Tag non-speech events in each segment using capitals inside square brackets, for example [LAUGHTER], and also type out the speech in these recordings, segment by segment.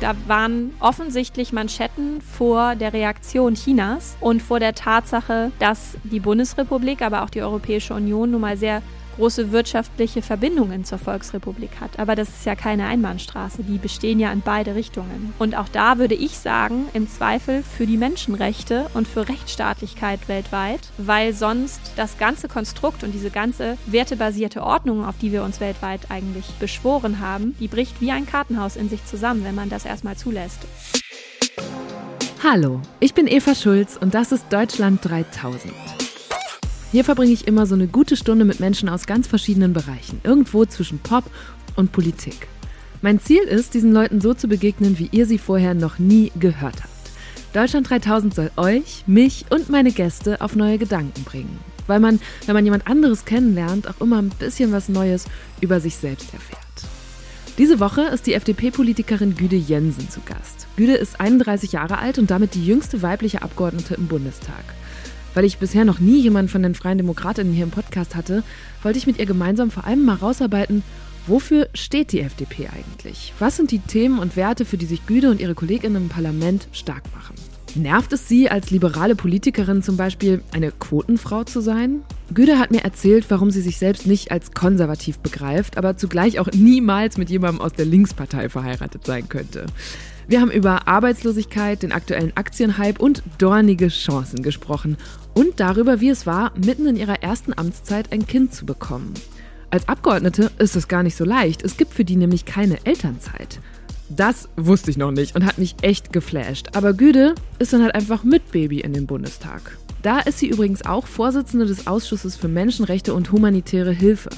Da waren offensichtlich Manschetten vor der Reaktion Chinas und vor der Tatsache, dass die Bundesrepublik, aber auch die Europäische Union nun mal sehr große wirtschaftliche Verbindungen zur Volksrepublik hat. Aber das ist ja keine Einbahnstraße, die bestehen ja in beide Richtungen. Und auch da würde ich sagen, im Zweifel für die Menschenrechte und für Rechtsstaatlichkeit weltweit, weil sonst das ganze Konstrukt und diese ganze wertebasierte Ordnung, auf die wir uns weltweit eigentlich beschworen haben, die bricht wie ein Kartenhaus in sich zusammen, wenn man das erstmal zulässt. Hallo, ich bin Eva Schulz und das ist Deutschland 3000. Hier verbringe ich immer so eine gute Stunde mit Menschen aus ganz verschiedenen Bereichen, irgendwo zwischen Pop und Politik. Mein Ziel ist, diesen Leuten so zu begegnen, wie ihr sie vorher noch nie gehört habt. Deutschland 3000 soll euch, mich und meine Gäste auf neue Gedanken bringen. Weil man, wenn man jemand anderes kennenlernt, auch immer ein bisschen was Neues über sich selbst erfährt. Diese Woche ist die FDP-Politikerin Güde Jensen zu Gast. Güde ist 31 Jahre alt und damit die jüngste weibliche Abgeordnete im Bundestag. Weil ich bisher noch nie jemanden von den Freien Demokratinnen hier im Podcast hatte, wollte ich mit ihr gemeinsam vor allem mal rausarbeiten, wofür steht die FDP eigentlich? Was sind die Themen und Werte, für die sich Güde und ihre Kolleginnen im Parlament stark machen? Nervt es Sie als liberale Politikerin zum Beispiel, eine Quotenfrau zu sein? Güde hat mir erzählt, warum sie sich selbst nicht als konservativ begreift, aber zugleich auch niemals mit jemandem aus der Linkspartei verheiratet sein könnte. Wir haben über Arbeitslosigkeit, den aktuellen Aktienhype und dornige Chancen gesprochen und darüber, wie es war, mitten in ihrer ersten Amtszeit ein Kind zu bekommen. Als Abgeordnete ist es gar nicht so leicht. Es gibt für die nämlich keine Elternzeit. Das wusste ich noch nicht und hat mich echt geflasht. Aber Güde ist dann halt einfach mit Baby in den Bundestag. Da ist sie übrigens auch Vorsitzende des Ausschusses für Menschenrechte und humanitäre Hilfe.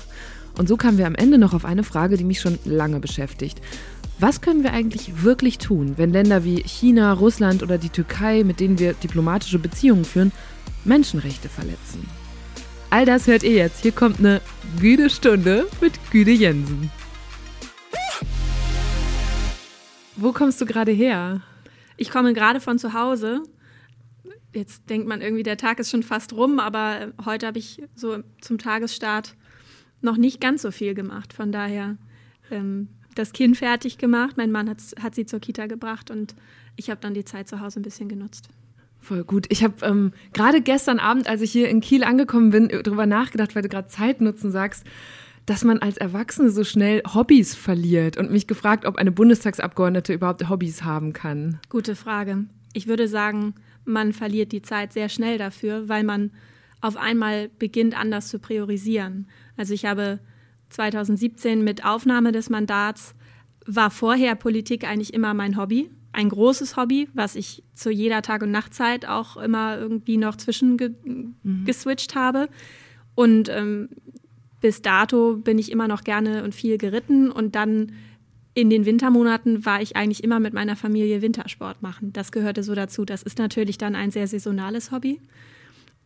Und so kamen wir am Ende noch auf eine Frage, die mich schon lange beschäftigt. Was können wir eigentlich wirklich tun, wenn Länder wie China, Russland oder die Türkei, mit denen wir diplomatische Beziehungen führen, Menschenrechte verletzen? All das hört ihr jetzt. Hier kommt eine Güde Stunde mit Güde Jensen. Wo kommst du gerade her? Ich komme gerade von zu Hause. Jetzt denkt man irgendwie, der Tag ist schon fast rum, aber heute habe ich so zum Tagesstart noch nicht ganz so viel gemacht. Von daher ähm, das Kind fertig gemacht. Mein Mann hat, hat sie zur Kita gebracht und ich habe dann die Zeit zu Hause ein bisschen genutzt. Voll gut. Ich habe ähm, gerade gestern Abend, als ich hier in Kiel angekommen bin, darüber nachgedacht, weil du gerade Zeit nutzen sagst, dass man als Erwachsene so schnell Hobbys verliert und mich gefragt, ob eine Bundestagsabgeordnete überhaupt Hobbys haben kann. Gute Frage. Ich würde sagen, man verliert die Zeit sehr schnell dafür, weil man auf einmal beginnt, anders zu priorisieren. Also ich habe 2017 mit Aufnahme des Mandats war vorher Politik eigentlich immer mein Hobby, ein großes Hobby, was ich zu jeder Tag- und Nachtzeit auch immer irgendwie noch zwischen ge mhm. habe. Und ähm, bis dato bin ich immer noch gerne und viel geritten und dann in den Wintermonaten war ich eigentlich immer mit meiner Familie Wintersport machen. Das gehörte so dazu. Das ist natürlich dann ein sehr saisonales Hobby.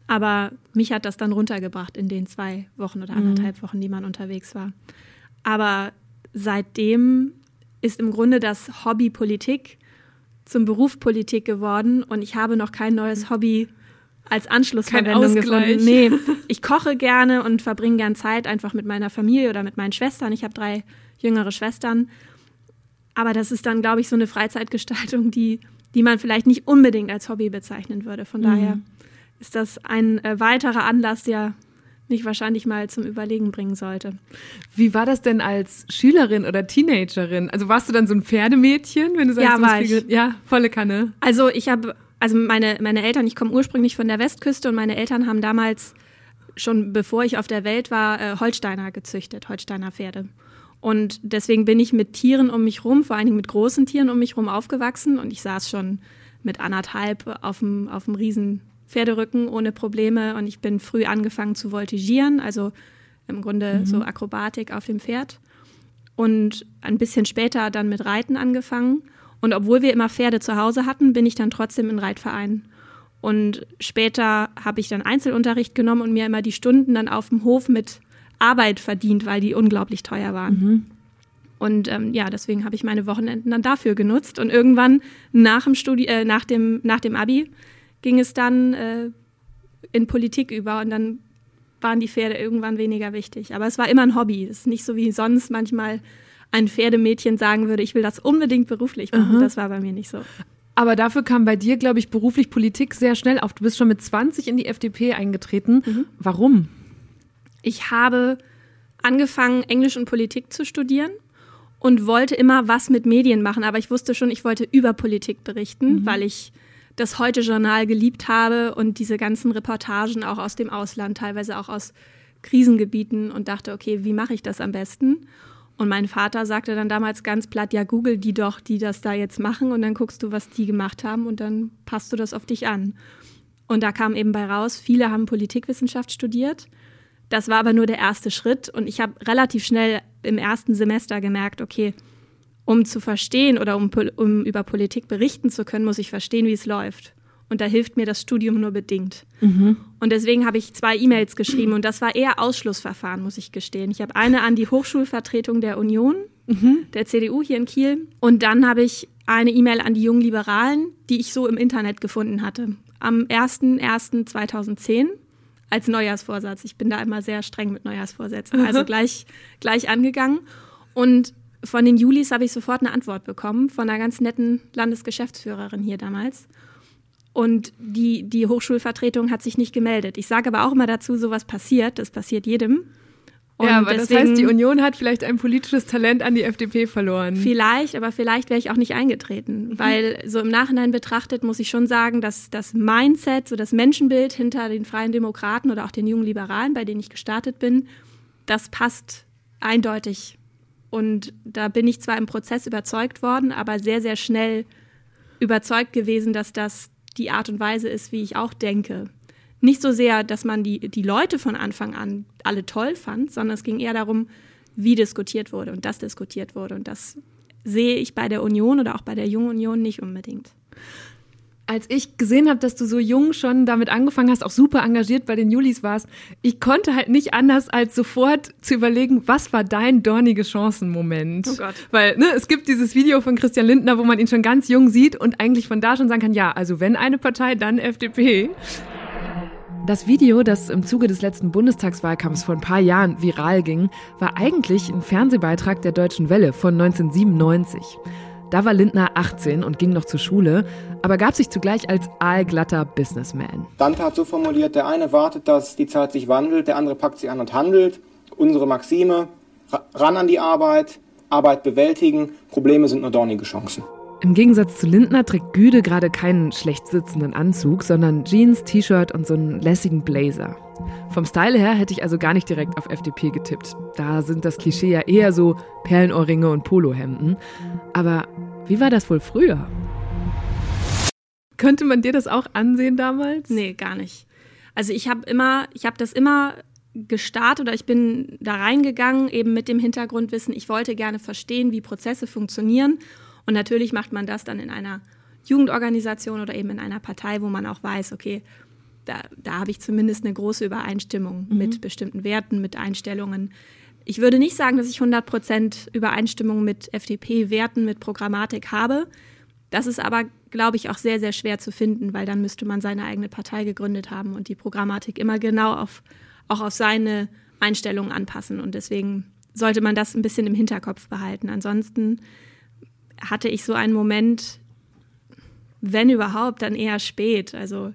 Aber mich hat das dann runtergebracht in den zwei Wochen oder mhm. anderthalb Wochen, die man unterwegs war. Aber seitdem ist im Grunde das Hobby Politik zum Beruf Politik geworden und ich habe noch kein neues Hobby als Anschlussverwendung gefunden. Nee, [LAUGHS] ich koche gerne und verbringe gern Zeit einfach mit meiner Familie oder mit meinen Schwestern. Ich habe drei jüngere Schwestern. Aber das ist dann, glaube ich, so eine Freizeitgestaltung, die, die man vielleicht nicht unbedingt als Hobby bezeichnen würde. Von mhm. daher ist das ein äh, weiterer Anlass, der mich wahrscheinlich mal zum Überlegen bringen sollte. Wie war das denn als Schülerin oder Teenagerin? Also warst du dann so ein Pferdemädchen, wenn du sagst, ja, war ich. ja, volle Kanne. Also ich habe, also meine, meine Eltern, ich komme ursprünglich von der Westküste und meine Eltern haben damals schon bevor ich auf der Welt war, äh, Holsteiner gezüchtet, Holsteiner Pferde. Und deswegen bin ich mit Tieren um mich rum, vor allen Dingen mit großen Tieren um mich rum aufgewachsen und ich saß schon mit anderthalb auf dem, auf dem riesen Pferderücken ohne Probleme und ich bin früh angefangen zu voltigieren, also im Grunde mhm. so Akrobatik auf dem Pferd. Und ein bisschen später dann mit Reiten angefangen. Und obwohl wir immer Pferde zu Hause hatten, bin ich dann trotzdem in Reitverein. Und später habe ich dann Einzelunterricht genommen und mir immer die Stunden dann auf dem Hof mit Arbeit verdient, weil die unglaublich teuer waren. Mhm. Und ähm, ja, deswegen habe ich meine Wochenenden dann dafür genutzt. Und irgendwann nach dem, Studi äh, nach dem, nach dem Abi ging es dann äh, in Politik über und dann waren die Pferde irgendwann weniger wichtig. Aber es war immer ein Hobby. Es ist nicht so wie sonst manchmal ein Pferdemädchen sagen würde, ich will das unbedingt beruflich machen. Aha. Das war bei mir nicht so. Aber dafür kam bei dir, glaube ich, beruflich Politik sehr schnell auf. Du bist schon mit 20 in die FDP eingetreten. Mhm. Warum? Ich habe angefangen, Englisch und Politik zu studieren und wollte immer was mit Medien machen. Aber ich wusste schon, ich wollte über Politik berichten, mhm. weil ich das Heute-Journal geliebt habe und diese ganzen Reportagen auch aus dem Ausland, teilweise auch aus Krisengebieten und dachte, okay, wie mache ich das am besten? Und mein Vater sagte dann damals ganz platt, ja, google die doch, die das da jetzt machen und dann guckst du, was die gemacht haben und dann passt du das auf dich an. Und da kam eben bei raus, viele haben Politikwissenschaft studiert. Das war aber nur der erste Schritt und ich habe relativ schnell im ersten Semester gemerkt, okay, um zu verstehen oder um, um über Politik berichten zu können, muss ich verstehen, wie es läuft. Und da hilft mir das Studium nur bedingt. Mhm. Und deswegen habe ich zwei E-Mails geschrieben und das war eher Ausschlussverfahren, muss ich gestehen. Ich habe eine an die Hochschulvertretung der Union, mhm. der CDU hier in Kiel. Und dann habe ich eine E-Mail an die jungen Liberalen, die ich so im Internet gefunden hatte. Am 01.01.2010 als Neujahrsvorsatz. Ich bin da immer sehr streng mit Neujahrsvorsätzen. Also [LAUGHS] gleich, gleich angegangen. Und von den Julis habe ich sofort eine Antwort bekommen von einer ganz netten Landesgeschäftsführerin hier damals. Und die, die Hochschulvertretung hat sich nicht gemeldet. Ich sage aber auch immer dazu, sowas passiert, das passiert jedem. Und ja, aber deswegen, das heißt, die Union hat vielleicht ein politisches Talent an die FDP verloren. Vielleicht, aber vielleicht wäre ich auch nicht eingetreten. Mhm. Weil so im Nachhinein betrachtet muss ich schon sagen, dass das Mindset, so das Menschenbild hinter den Freien Demokraten oder auch den jungen Liberalen, bei denen ich gestartet bin, das passt eindeutig. Und da bin ich zwar im Prozess überzeugt worden, aber sehr, sehr schnell überzeugt gewesen, dass das die Art und Weise ist, wie ich auch denke. Nicht so sehr, dass man die, die Leute von Anfang an alle toll fand, sondern es ging eher darum, wie diskutiert wurde und dass diskutiert wurde. Und das sehe ich bei der Union oder auch bei der Jungen Union nicht unbedingt als ich gesehen habe, dass du so jung schon damit angefangen hast, auch super engagiert bei den Julis warst, ich konnte halt nicht anders als sofort zu überlegen, was war dein dornige Chancenmoment? Oh Gott. Weil ne, es gibt dieses Video von Christian Lindner, wo man ihn schon ganz jung sieht und eigentlich von da schon sagen kann, ja, also wenn eine Partei, dann FDP. Das Video, das im Zuge des letzten Bundestagswahlkampfs vor ein paar Jahren viral ging, war eigentlich ein Fernsehbeitrag der Deutschen Welle von 1997. Da war Lindner 18 und ging noch zur Schule, aber gab sich zugleich als aalglatter Businessman. Dante hat so formuliert, der eine wartet, dass die Zeit sich wandelt, der andere packt sie an und handelt. Unsere Maxime, ran an die Arbeit, Arbeit bewältigen, Probleme sind nur dornige Chancen. Im Gegensatz zu Lindner trägt Güde gerade keinen schlecht sitzenden Anzug, sondern Jeans, T-Shirt und so einen lässigen Blazer. Vom Style her hätte ich also gar nicht direkt auf FDP getippt. Da sind das Klischee ja eher so Perlenohrringe und Polohemden. Aber wie war das wohl früher? Könnte man dir das auch ansehen damals? Nee, gar nicht. Also ich habe immer, ich habe das immer gestartet oder ich bin da reingegangen, eben mit dem Hintergrundwissen, ich wollte gerne verstehen, wie Prozesse funktionieren. Und natürlich macht man das dann in einer Jugendorganisation oder eben in einer Partei, wo man auch weiß, okay, da, da habe ich zumindest eine große Übereinstimmung mhm. mit bestimmten Werten, mit Einstellungen. Ich würde nicht sagen, dass ich 100 Prozent Übereinstimmung mit FDP-Werten, mit Programmatik habe. Das ist aber, glaube ich, auch sehr, sehr schwer zu finden, weil dann müsste man seine eigene Partei gegründet haben und die Programmatik immer genau auf, auch auf seine Einstellungen anpassen. Und deswegen sollte man das ein bisschen im Hinterkopf behalten. Ansonsten hatte ich so einen Moment, wenn überhaupt, dann eher spät. Also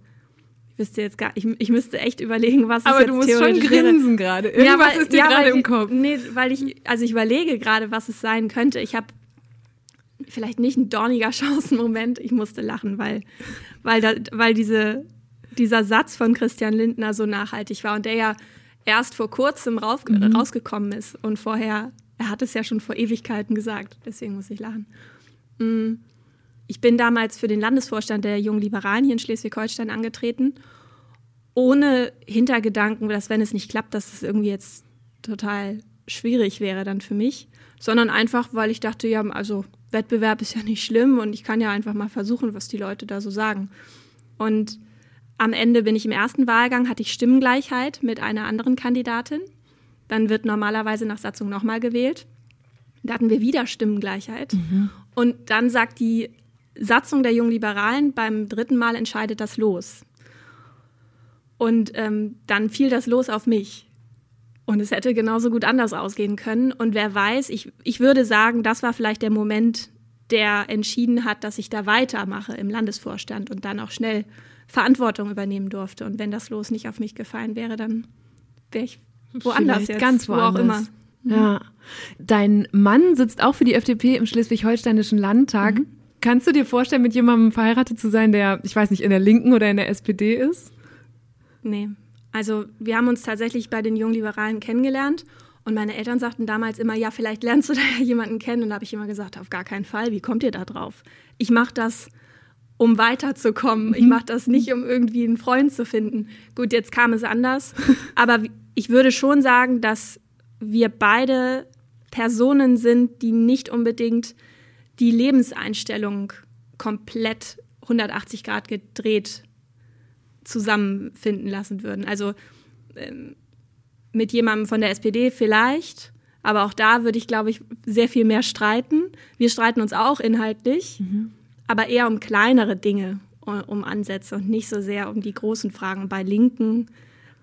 wüsste jetzt gar, ich, ich müsste echt überlegen, was Aber es jetzt du musst schon grinsen gerade. Irgendwas ja, weil, ist dir ja, gerade im Kopf. Nee, weil ich, also ich überlege gerade, was es sein könnte. Ich habe vielleicht nicht ein dorniger [LAUGHS] Chancenmoment, ich musste lachen, weil, weil, da, weil diese, dieser Satz von Christian Lindner so nachhaltig war und der ja erst vor kurzem rauf, mhm. rausgekommen ist und vorher, er hat es ja schon vor Ewigkeiten gesagt, deswegen muss ich lachen. Mhm ich bin damals für den Landesvorstand der Jungen Liberalen hier in Schleswig-Holstein angetreten, ohne Hintergedanken, dass wenn es nicht klappt, dass es irgendwie jetzt total schwierig wäre dann für mich, sondern einfach, weil ich dachte, ja, also Wettbewerb ist ja nicht schlimm und ich kann ja einfach mal versuchen, was die Leute da so sagen. Und am Ende bin ich im ersten Wahlgang, hatte ich Stimmengleichheit mit einer anderen Kandidatin. Dann wird normalerweise nach Satzung nochmal gewählt. Da hatten wir wieder Stimmengleichheit. Mhm. Und dann sagt die Satzung der Jungen Liberalen, beim dritten Mal entscheidet das Los. Und ähm, dann fiel das Los auf mich. Und es hätte genauso gut anders ausgehen können. Und wer weiß, ich, ich würde sagen, das war vielleicht der Moment, der entschieden hat, dass ich da weitermache im Landesvorstand und dann auch schnell Verantwortung übernehmen durfte. Und wenn das Los nicht auf mich gefallen wäre, dann wäre ich woanders Vielleicht jetzt. Ganz woanders. Wo auch immer. Ja. Dein Mann sitzt auch für die FDP im Schleswig-Holsteinischen Landtag. Mhm. Kannst du dir vorstellen, mit jemandem verheiratet zu sein, der, ich weiß nicht, in der Linken oder in der SPD ist? Nee. Also wir haben uns tatsächlich bei den Jungliberalen kennengelernt und meine Eltern sagten damals immer, ja, vielleicht lernst du [LAUGHS] da jemanden kennen. Und da habe ich immer gesagt, auf gar keinen Fall. Wie kommt ihr da drauf? Ich mache das, um weiterzukommen. Ich mache das nicht, um irgendwie einen Freund zu finden. Gut, jetzt kam es anders. Aber ich würde schon sagen, dass wir beide Personen sind, die nicht unbedingt die Lebenseinstellung komplett 180 Grad gedreht zusammenfinden lassen würden. Also ähm, mit jemandem von der SPD vielleicht, aber auch da würde ich, glaube ich, sehr viel mehr streiten. Wir streiten uns auch inhaltlich, mhm. aber eher um kleinere Dinge, um Ansätze und nicht so sehr um die großen Fragen. Bei Linken,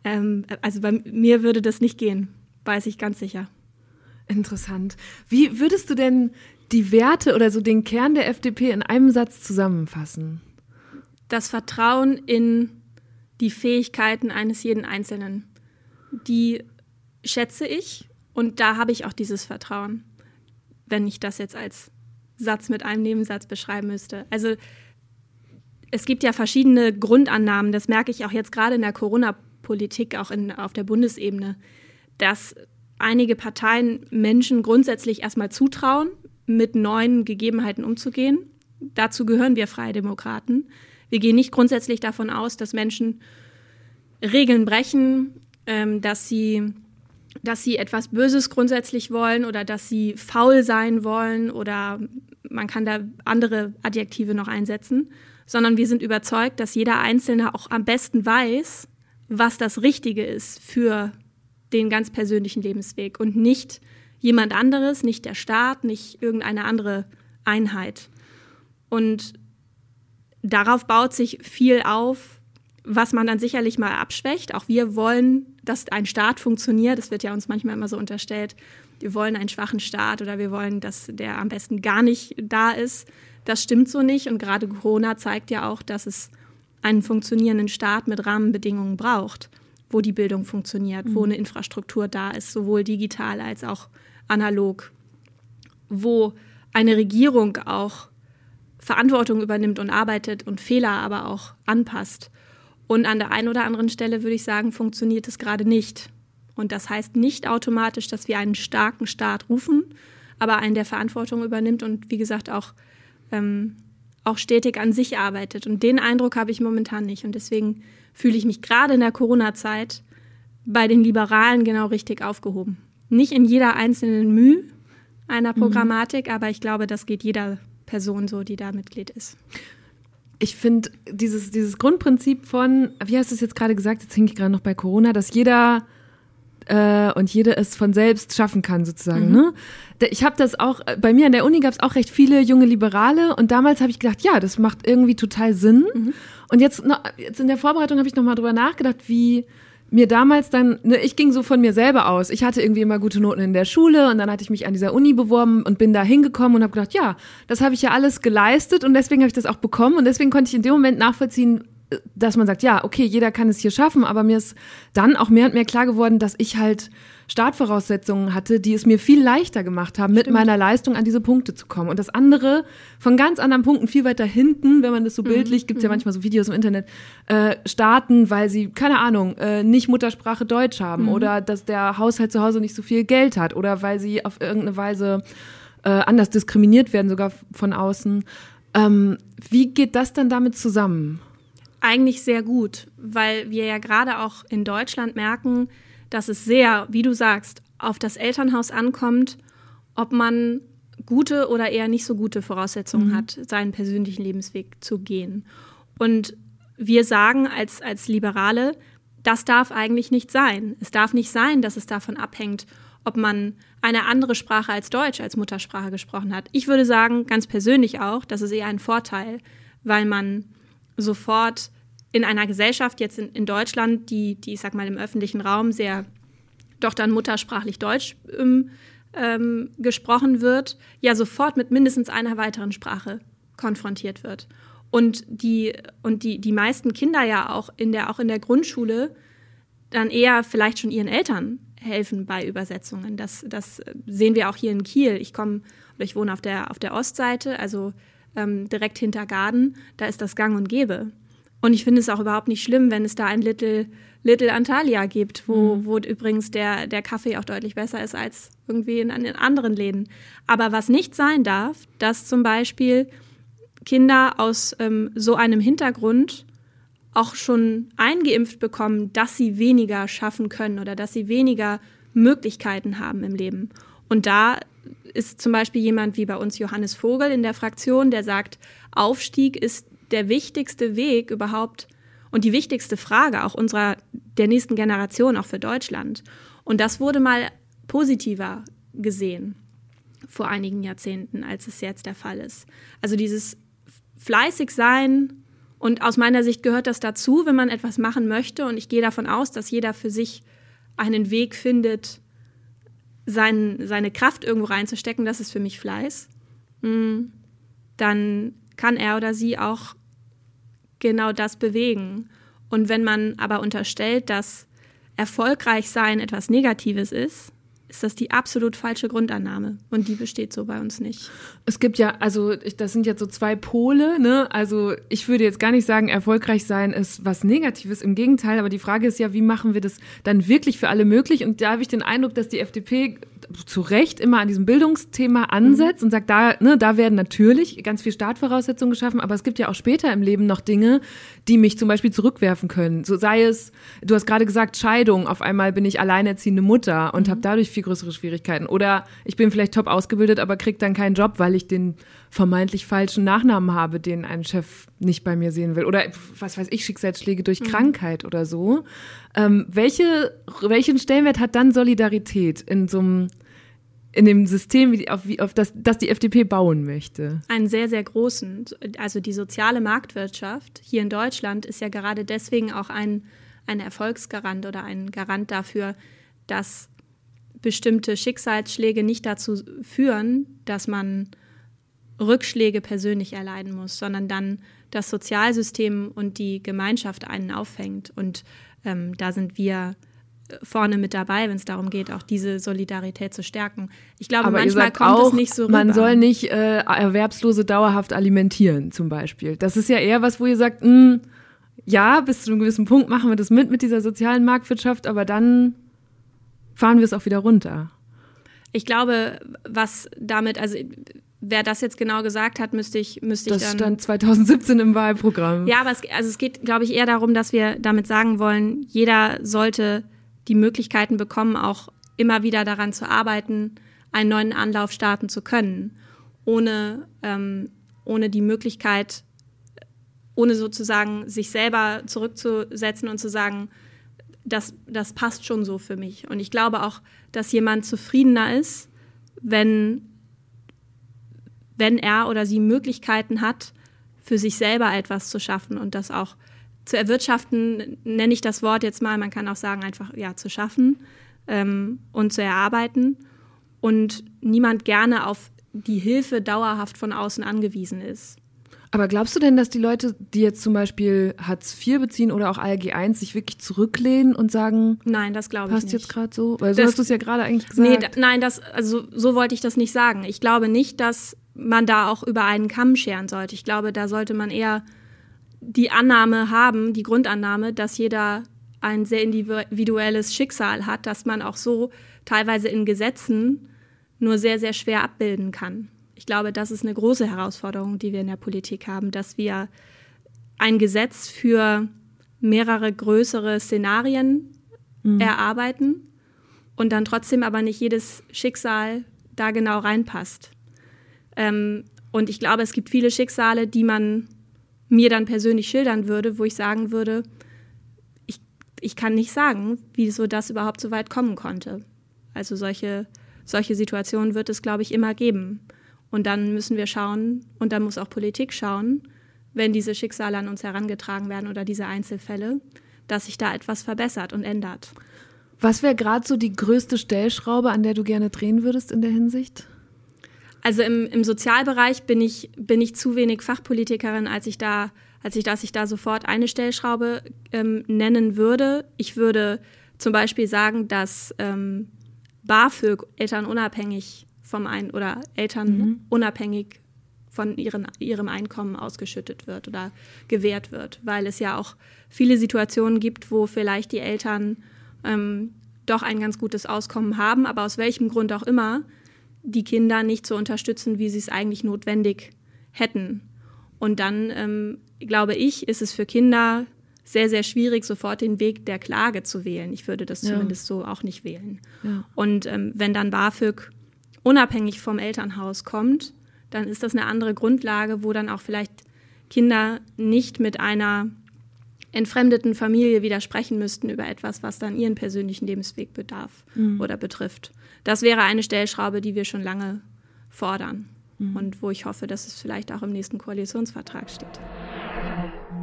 ähm, also bei mir würde das nicht gehen, weiß ich ganz sicher. Interessant. Wie würdest du denn die Werte oder so den Kern der FDP in einem Satz zusammenfassen? Das Vertrauen in die Fähigkeiten eines jeden Einzelnen. Die schätze ich und da habe ich auch dieses Vertrauen, wenn ich das jetzt als Satz mit einem Nebensatz beschreiben müsste. Also es gibt ja verschiedene Grundannahmen, das merke ich auch jetzt gerade in der Corona-Politik, auch in, auf der Bundesebene, dass einige Parteien Menschen grundsätzlich erstmal zutrauen, mit neuen Gegebenheiten umzugehen. Dazu gehören wir Freie Demokraten. Wir gehen nicht grundsätzlich davon aus, dass Menschen Regeln brechen, ähm, dass sie dass sie etwas Böses grundsätzlich wollen oder dass sie faul sein wollen oder man kann da andere Adjektive noch einsetzen, sondern wir sind überzeugt, dass jeder Einzelne auch am besten weiß, was das Richtige ist für den ganz persönlichen Lebensweg und nicht jemand anderes, nicht der Staat, nicht irgendeine andere Einheit. Und darauf baut sich viel auf, was man dann sicherlich mal abschwächt. Auch wir wollen, dass ein Staat funktioniert. Das wird ja uns manchmal immer so unterstellt. Wir wollen einen schwachen Staat oder wir wollen, dass der am besten gar nicht da ist. Das stimmt so nicht. Und gerade Corona zeigt ja auch, dass es einen funktionierenden Staat mit Rahmenbedingungen braucht, wo die Bildung funktioniert, mhm. wo eine Infrastruktur da ist, sowohl digital als auch analog, wo eine Regierung auch Verantwortung übernimmt und arbeitet und Fehler aber auch anpasst. Und an der einen oder anderen Stelle würde ich sagen, funktioniert es gerade nicht. Und das heißt nicht automatisch, dass wir einen starken Staat rufen, aber einen, der Verantwortung übernimmt und wie gesagt auch, ähm, auch stetig an sich arbeitet. Und den Eindruck habe ich momentan nicht. Und deswegen fühle ich mich gerade in der Corona-Zeit bei den Liberalen genau richtig aufgehoben. Nicht in jeder einzelnen Mühe einer mhm. Programmatik, mhm. aber ich glaube, das geht jeder Person so, die da Mitglied ist. Ich finde dieses, dieses Grundprinzip von, wie hast du es jetzt gerade gesagt, jetzt hänge ich gerade noch bei Corona, dass jeder äh, und jede es von selbst schaffen kann, sozusagen. Mhm. Ne? Ich habe das auch, bei mir an der Uni gab es auch recht viele junge Liberale und damals habe ich gedacht, ja, das macht irgendwie total Sinn. Mhm. Und jetzt, jetzt in der Vorbereitung habe ich nochmal drüber nachgedacht, wie mir damals dann, ne, ich ging so von mir selber aus. Ich hatte irgendwie immer gute Noten in der Schule und dann hatte ich mich an dieser Uni beworben und bin da hingekommen und habe gedacht, ja, das habe ich ja alles geleistet und deswegen habe ich das auch bekommen und deswegen konnte ich in dem Moment nachvollziehen, dass man sagt, ja, okay, jeder kann es hier schaffen, aber mir ist dann auch mehr und mehr klar geworden, dass ich halt Startvoraussetzungen hatte, die es mir viel leichter gemacht haben, Stimmt. mit meiner Leistung an diese Punkte zu kommen. Und das andere von ganz anderen Punkten viel weiter hinten, wenn man das so mhm. bildlich, gibt es ja mhm. manchmal so Videos im Internet, äh, starten, weil sie, keine Ahnung, äh, nicht Muttersprache Deutsch haben mhm. oder dass der Haushalt zu Hause nicht so viel Geld hat oder weil sie auf irgendeine Weise äh, anders diskriminiert werden, sogar von außen. Ähm, wie geht das dann damit zusammen? Eigentlich sehr gut, weil wir ja gerade auch in Deutschland merken, dass es sehr, wie du sagst, auf das Elternhaus ankommt, ob man gute oder eher nicht so gute Voraussetzungen mhm. hat, seinen persönlichen Lebensweg zu gehen. Und wir sagen als, als Liberale, das darf eigentlich nicht sein. Es darf nicht sein, dass es davon abhängt, ob man eine andere Sprache als Deutsch als Muttersprache gesprochen hat. Ich würde sagen, ganz persönlich auch, das ist eher ein Vorteil, weil man sofort in einer Gesellschaft, jetzt in, in Deutschland, die, die, ich sag mal, im öffentlichen Raum sehr doch dann muttersprachlich Deutsch ähm, ähm, gesprochen wird, ja sofort mit mindestens einer weiteren Sprache konfrontiert wird. Und die, und die, die meisten Kinder ja auch in der, auch in der Grundschule dann eher vielleicht schon ihren Eltern helfen bei Übersetzungen. Das, das sehen wir auch hier in Kiel. Ich komme, ich wohne auf der, auf der Ostseite, also ähm, direkt hinter Garden, da ist das gang und gäbe. Und ich finde es auch überhaupt nicht schlimm, wenn es da ein Little, Little Antalya gibt, wo, mhm. wo übrigens der, der Kaffee auch deutlich besser ist als irgendwie in, in anderen Läden. Aber was nicht sein darf, dass zum Beispiel Kinder aus ähm, so einem Hintergrund auch schon eingeimpft bekommen, dass sie weniger schaffen können oder dass sie weniger Möglichkeiten haben im Leben. Und da ist zum Beispiel jemand wie bei uns Johannes Vogel in der Fraktion, der sagt, Aufstieg ist der wichtigste Weg überhaupt und die wichtigste Frage auch unserer der nächsten Generation, auch für Deutschland. Und das wurde mal positiver gesehen vor einigen Jahrzehnten, als es jetzt der Fall ist. Also dieses fleißig sein und aus meiner Sicht gehört das dazu, wenn man etwas machen möchte. Und ich gehe davon aus, dass jeder für sich einen Weg findet, sein, seine Kraft irgendwo reinzustecken. Das ist für mich Fleiß. Mm, dann kann er oder sie auch genau das bewegen. Und wenn man aber unterstellt, dass erfolgreich sein etwas Negatives ist, ist das die absolut falsche Grundannahme. Und die besteht so bei uns nicht. Es gibt ja, also das sind jetzt so zwei Pole, ne? Also ich würde jetzt gar nicht sagen, erfolgreich sein ist was Negatives. Im Gegenteil, aber die Frage ist ja, wie machen wir das dann wirklich für alle möglich? Und da habe ich den Eindruck, dass die FDP zu Recht immer an diesem Bildungsthema ansetzt mhm. und sagt, da, ne, da werden natürlich ganz viel Startvoraussetzungen geschaffen, aber es gibt ja auch später im Leben noch Dinge, die mich zum Beispiel zurückwerfen können. So sei es, du hast gerade gesagt, Scheidung, auf einmal bin ich alleinerziehende Mutter und mhm. habe dadurch viel größere Schwierigkeiten. Oder ich bin vielleicht top ausgebildet, aber krieg dann keinen Job, weil ich den vermeintlich falschen Nachnamen habe, den ein Chef nicht bei mir sehen will. Oder was weiß ich, Schicksalsschläge durch mhm. Krankheit oder so. Ähm, welche, welchen Stellenwert hat dann Solidarität in so einem in dem System, wie, auf, wie, auf das, das die FDP bauen möchte? Einen sehr, sehr großen. Also die soziale Marktwirtschaft hier in Deutschland ist ja gerade deswegen auch ein, ein Erfolgsgarant oder ein Garant dafür, dass bestimmte Schicksalsschläge nicht dazu führen, dass man Rückschläge persönlich erleiden muss, sondern dann das Sozialsystem und die Gemeinschaft einen auffängt. Und ähm, da sind wir vorne mit dabei, wenn es darum geht, auch diese Solidarität zu stärken. Ich glaube, Aber manchmal kommt auch, es nicht so rüber. Man soll nicht äh, Erwerbslose dauerhaft alimentieren, zum Beispiel. Das ist ja eher was, wo ihr sagt, mh, hm, ja, bis zu einem gewissen Punkt machen wir das mit mit dieser sozialen Marktwirtschaft, aber dann fahren wir es auch wieder runter. Ich glaube, was damit, also wer das jetzt genau gesagt hat, müsste ich, müsste das ich dann. Das stand 2017 im Wahlprogramm. Ja, aber es, also es geht, glaube ich, eher darum, dass wir damit sagen wollen, jeder sollte die Möglichkeiten bekommen, auch immer wieder daran zu arbeiten, einen neuen Anlauf starten zu können, ohne, ähm, ohne die Möglichkeit, ohne sozusagen sich selber zurückzusetzen und zu sagen, das, das passt schon so für mich. Und ich glaube auch, dass jemand zufriedener ist, wenn wenn er oder sie Möglichkeiten hat, für sich selber etwas zu schaffen und das auch zu erwirtschaften, nenne ich das Wort jetzt mal, man kann auch sagen, einfach ja, zu schaffen ähm, und zu erarbeiten und niemand gerne auf die Hilfe dauerhaft von außen angewiesen ist. Aber glaubst du denn, dass die Leute, die jetzt zum Beispiel Hartz IV beziehen oder auch ALG I, sich wirklich zurücklehnen und sagen, nein, das glaube ich passt nicht. jetzt gerade so? Weil so das, hast du es ja gerade eigentlich gesagt. Nee, da, nein, das, also so wollte ich das nicht sagen. Ich glaube nicht, dass man da auch über einen Kamm scheren sollte. Ich glaube, da sollte man eher die Annahme haben, die Grundannahme, dass jeder ein sehr individuelles Schicksal hat, dass man auch so teilweise in Gesetzen nur sehr, sehr schwer abbilden kann. Ich glaube, das ist eine große Herausforderung, die wir in der Politik haben, dass wir ein Gesetz für mehrere größere Szenarien mhm. erarbeiten und dann trotzdem aber nicht jedes Schicksal da genau reinpasst. Ähm, und ich glaube, es gibt viele Schicksale, die man mir dann persönlich schildern würde, wo ich sagen würde, ich, ich kann nicht sagen, wieso das überhaupt so weit kommen konnte. Also solche, solche Situationen wird es, glaube ich, immer geben. Und dann müssen wir schauen, und dann muss auch Politik schauen, wenn diese Schicksale an uns herangetragen werden oder diese Einzelfälle, dass sich da etwas verbessert und ändert. Was wäre gerade so die größte Stellschraube, an der du gerne drehen würdest in der Hinsicht? Also im, im Sozialbereich bin ich, bin ich zu wenig Fachpolitikerin, als ich da, als ich, dass ich da sofort eine Stellschraube ähm, nennen würde. Ich würde zum Beispiel sagen, dass ähm, BAföG elternunabhängig vom ein oder Eltern mhm. unabhängig von ihren, ihrem Einkommen ausgeschüttet wird oder gewährt wird, weil es ja auch viele Situationen gibt, wo vielleicht die Eltern ähm, doch ein ganz gutes Auskommen haben, aber aus welchem Grund auch immer die Kinder nicht so unterstützen, wie sie es eigentlich notwendig hätten. Und dann, ähm, glaube ich, ist es für Kinder sehr, sehr schwierig, sofort den Weg der Klage zu wählen. Ich würde das ja. zumindest so auch nicht wählen. Ja. Und ähm, wenn dann BAföG unabhängig vom Elternhaus kommt, dann ist das eine andere Grundlage, wo dann auch vielleicht Kinder nicht mit einer entfremdeten Familie widersprechen müssten über etwas, was dann ihren persönlichen Lebensweg bedarf mhm. oder betrifft. Das wäre eine Stellschraube, die wir schon lange fordern mhm. und wo ich hoffe, dass es vielleicht auch im nächsten Koalitionsvertrag steht.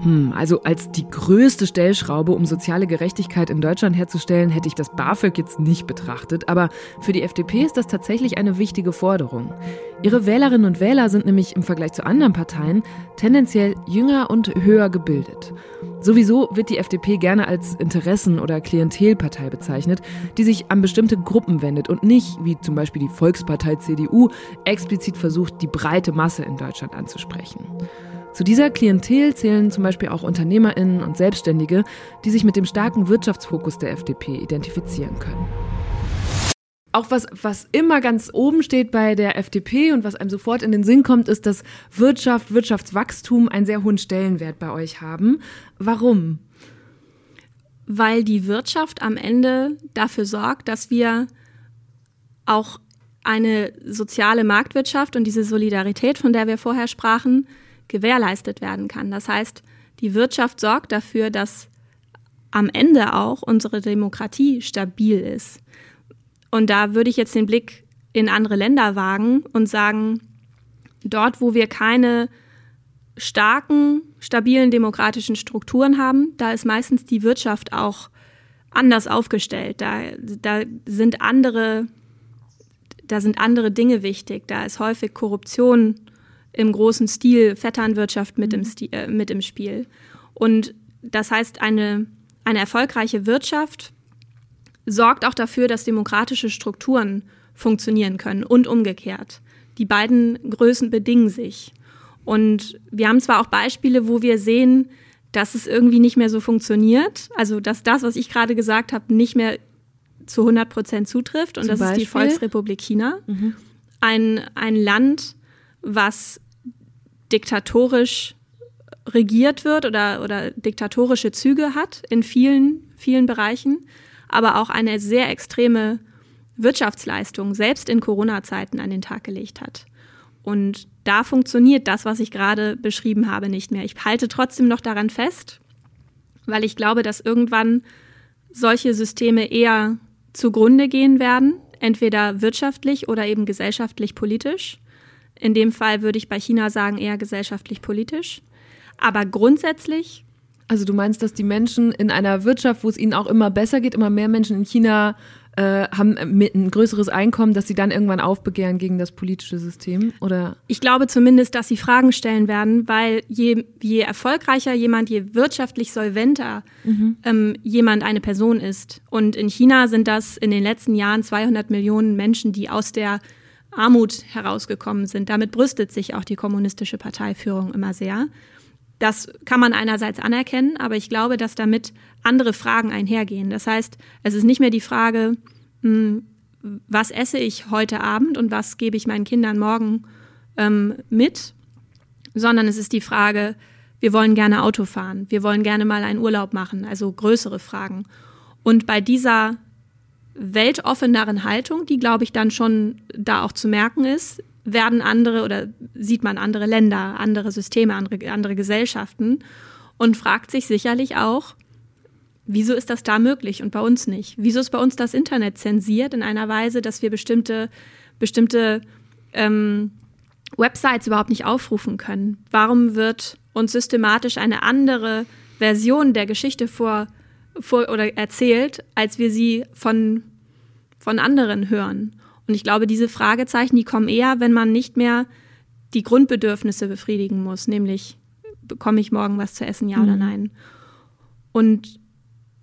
Hm, also als die größte Stellschraube, um soziale Gerechtigkeit in Deutschland herzustellen, hätte ich das BAföG jetzt nicht betrachtet. Aber für die FDP ist das tatsächlich eine wichtige Forderung. Ihre Wählerinnen und Wähler sind nämlich im Vergleich zu anderen Parteien tendenziell jünger und höher gebildet. Sowieso wird die FDP gerne als Interessen- oder Klientelpartei bezeichnet, die sich an bestimmte Gruppen wendet und nicht, wie zum Beispiel die Volkspartei CDU, explizit versucht, die breite Masse in Deutschland anzusprechen. Zu dieser Klientel zählen zum Beispiel auch Unternehmerinnen und Selbstständige, die sich mit dem starken Wirtschaftsfokus der FDP identifizieren können. Auch was, was immer ganz oben steht bei der FDP und was einem sofort in den Sinn kommt, ist, dass Wirtschaft, Wirtschaftswachstum einen sehr hohen Stellenwert bei euch haben. Warum? Weil die Wirtschaft am Ende dafür sorgt, dass wir auch eine soziale Marktwirtschaft und diese Solidarität, von der wir vorher sprachen, gewährleistet werden kann. Das heißt, die Wirtschaft sorgt dafür, dass am Ende auch unsere Demokratie stabil ist. Und da würde ich jetzt den Blick in andere Länder wagen und sagen, dort, wo wir keine starken, stabilen demokratischen Strukturen haben, da ist meistens die Wirtschaft auch anders aufgestellt. Da, da sind andere, da sind andere Dinge wichtig. Da ist häufig Korruption im großen Stil Vetternwirtschaft mit, im, mhm. Stil, äh, mit im Spiel. Und das heißt, eine, eine erfolgreiche Wirtschaft sorgt auch dafür, dass demokratische Strukturen funktionieren können und umgekehrt. Die beiden Größen bedingen sich. Und wir haben zwar auch Beispiele, wo wir sehen, dass es irgendwie nicht mehr so funktioniert, also dass das, was ich gerade gesagt habe, nicht mehr zu 100 Prozent zutrifft. Und Zum das Beispiel? ist die Volksrepublik China. Mhm. Ein, ein Land, was diktatorisch regiert wird oder, oder diktatorische Züge hat in vielen, vielen Bereichen, aber auch eine sehr extreme Wirtschaftsleistung selbst in Corona-Zeiten an den Tag gelegt hat. Und da funktioniert das, was ich gerade beschrieben habe, nicht mehr. Ich halte trotzdem noch daran fest, weil ich glaube, dass irgendwann solche Systeme eher zugrunde gehen werden, entweder wirtschaftlich oder eben gesellschaftlich politisch. In dem Fall würde ich bei China sagen, eher gesellschaftlich-politisch. Aber grundsätzlich. Also du meinst, dass die Menschen in einer Wirtschaft, wo es ihnen auch immer besser geht, immer mehr Menschen in China äh, haben ein größeres Einkommen, dass sie dann irgendwann aufbegehren gegen das politische System? Oder? Ich glaube zumindest, dass sie Fragen stellen werden, weil je, je erfolgreicher jemand, je wirtschaftlich solventer mhm. ähm, jemand eine Person ist. Und in China sind das in den letzten Jahren 200 Millionen Menschen, die aus der Armut herausgekommen sind. Damit brüstet sich auch die kommunistische Parteiführung immer sehr. Das kann man einerseits anerkennen, aber ich glaube, dass damit andere Fragen einhergehen. Das heißt, es ist nicht mehr die Frage, hm, was esse ich heute Abend und was gebe ich meinen Kindern morgen ähm, mit, sondern es ist die Frage, wir wollen gerne Auto fahren, wir wollen gerne mal einen Urlaub machen, also größere Fragen. Und bei dieser weltoffeneren Haltung, die, glaube ich, dann schon da auch zu merken ist, werden andere oder sieht man andere Länder, andere Systeme, andere, andere Gesellschaften und fragt sich sicherlich auch, wieso ist das da möglich und bei uns nicht? Wieso ist bei uns das Internet zensiert in einer Weise, dass wir bestimmte, bestimmte ähm, Websites überhaupt nicht aufrufen können? Warum wird uns systematisch eine andere Version der Geschichte vor vor, oder erzählt, als wir sie von, von anderen hören. Und ich glaube, diese Fragezeichen, die kommen eher, wenn man nicht mehr die Grundbedürfnisse befriedigen muss, nämlich bekomme ich morgen was zu essen, ja mhm. oder nein. Und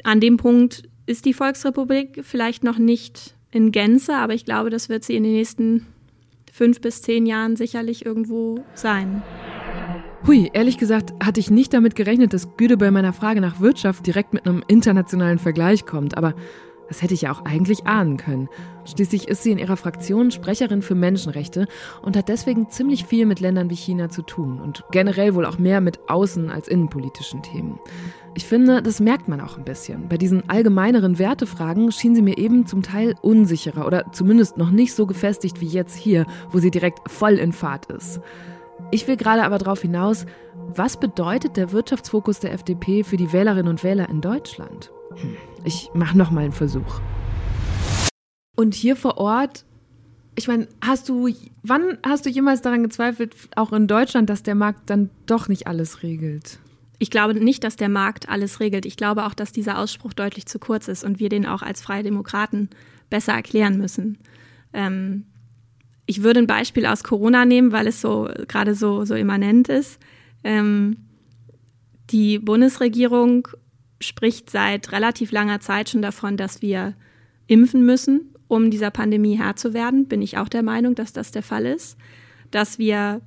an dem Punkt ist die Volksrepublik vielleicht noch nicht in Gänze, aber ich glaube, das wird sie in den nächsten fünf bis zehn Jahren sicherlich irgendwo sein. Hui, ehrlich gesagt hatte ich nicht damit gerechnet, dass Güde bei meiner Frage nach Wirtschaft direkt mit einem internationalen Vergleich kommt, aber das hätte ich ja auch eigentlich ahnen können. Schließlich ist sie in ihrer Fraktion Sprecherin für Menschenrechte und hat deswegen ziemlich viel mit Ländern wie China zu tun und generell wohl auch mehr mit außen- als innenpolitischen Themen. Ich finde, das merkt man auch ein bisschen. Bei diesen allgemeineren Wertefragen schien sie mir eben zum Teil unsicherer oder zumindest noch nicht so gefestigt wie jetzt hier, wo sie direkt voll in Fahrt ist. Ich will gerade aber darauf hinaus, was bedeutet der Wirtschaftsfokus der FDP für die Wählerinnen und Wähler in Deutschland? Hm. Ich mache noch mal einen Versuch. Und hier vor Ort, ich meine, hast du, wann hast du jemals daran gezweifelt, auch in Deutschland, dass der Markt dann doch nicht alles regelt? Ich glaube nicht, dass der Markt alles regelt. Ich glaube auch, dass dieser Ausspruch deutlich zu kurz ist und wir den auch als Freie Demokraten besser erklären müssen. Ähm, ich würde ein Beispiel aus Corona nehmen, weil es so gerade so, so immanent ist. Ähm, die Bundesregierung spricht seit relativ langer Zeit schon davon, dass wir impfen müssen, um dieser Pandemie Herr zu werden. Bin ich auch der Meinung, dass das der Fall ist. Dass wir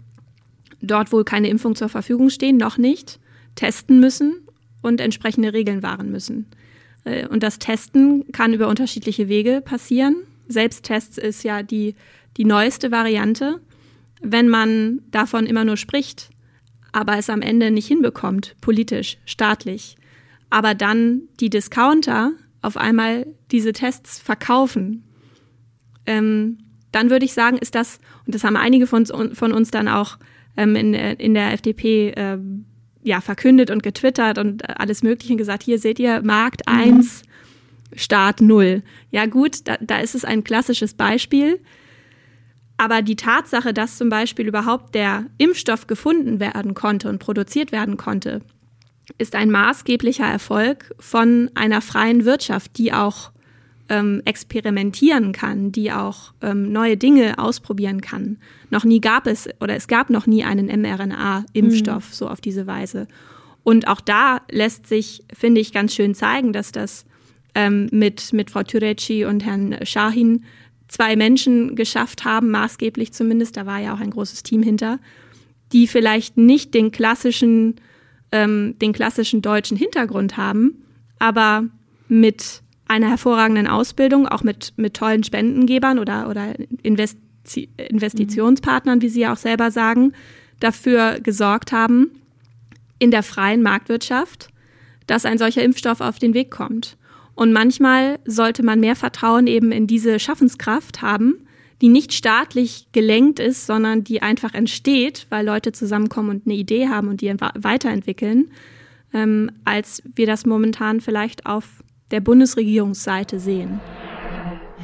dort, wo keine Impfung zur Verfügung stehen, noch nicht testen müssen und entsprechende Regeln wahren müssen. Äh, und das Testen kann über unterschiedliche Wege passieren. Selbsttests ist ja die, die neueste Variante. Wenn man davon immer nur spricht, aber es am Ende nicht hinbekommt, politisch, staatlich, aber dann die Discounter auf einmal diese Tests verkaufen, ähm, dann würde ich sagen, ist das, und das haben einige von, von uns dann auch ähm, in, in der FDP äh, ja, verkündet und getwittert und alles Mögliche gesagt, hier seht ihr Markt 1, mhm. Start 0. Ja gut, da, da ist es ein klassisches Beispiel. Aber die Tatsache, dass zum Beispiel überhaupt der Impfstoff gefunden werden konnte und produziert werden konnte, ist ein maßgeblicher Erfolg von einer freien Wirtschaft, die auch ähm, experimentieren kann, die auch ähm, neue Dinge ausprobieren kann. Noch nie gab es oder es gab noch nie einen mRNA-Impfstoff mhm. so auf diese Weise. Und auch da lässt sich, finde ich, ganz schön zeigen, dass das ähm, mit, mit Frau Türeci und Herrn Shahin zwei Menschen geschafft haben, maßgeblich zumindest, da war ja auch ein großes Team hinter, die vielleicht nicht den klassischen ähm, den klassischen deutschen Hintergrund haben, aber mit einer hervorragenden Ausbildung, auch mit, mit tollen Spendengebern oder, oder Investi Investitionspartnern, wie Sie ja auch selber sagen, dafür gesorgt haben, in der freien Marktwirtschaft, dass ein solcher Impfstoff auf den Weg kommt. Und manchmal sollte man mehr Vertrauen eben in diese Schaffenskraft haben, die nicht staatlich gelenkt ist, sondern die einfach entsteht, weil Leute zusammenkommen und eine Idee haben und die weiterentwickeln, ähm, als wir das momentan vielleicht auf der Bundesregierungsseite sehen.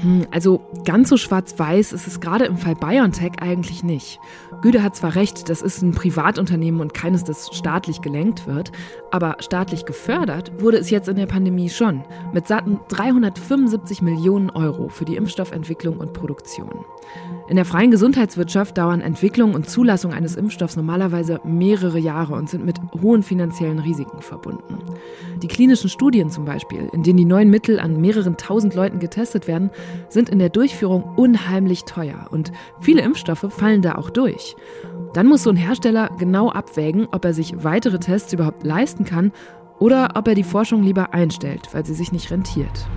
Hm, also ganz so schwarz-weiß ist es gerade im Fall BioNTech eigentlich nicht. Güde hat zwar recht, das ist ein Privatunternehmen und keines, das staatlich gelenkt wird, aber staatlich gefördert wurde es jetzt in der Pandemie schon, mit satten 375 Millionen Euro für die Impfstoffentwicklung und Produktion. In der freien Gesundheitswirtschaft dauern Entwicklung und Zulassung eines Impfstoffs normalerweise mehrere Jahre und sind mit hohen finanziellen Risiken verbunden. Die klinischen Studien zum Beispiel, in denen die neuen Mittel an mehreren tausend Leuten getestet werden, sind in der Durchführung unheimlich teuer und viele Impfstoffe fallen da auch durch. Dann muss so ein Hersteller genau abwägen, ob er sich weitere Tests überhaupt leisten kann oder ob er die Forschung lieber einstellt, weil sie sich nicht rentiert.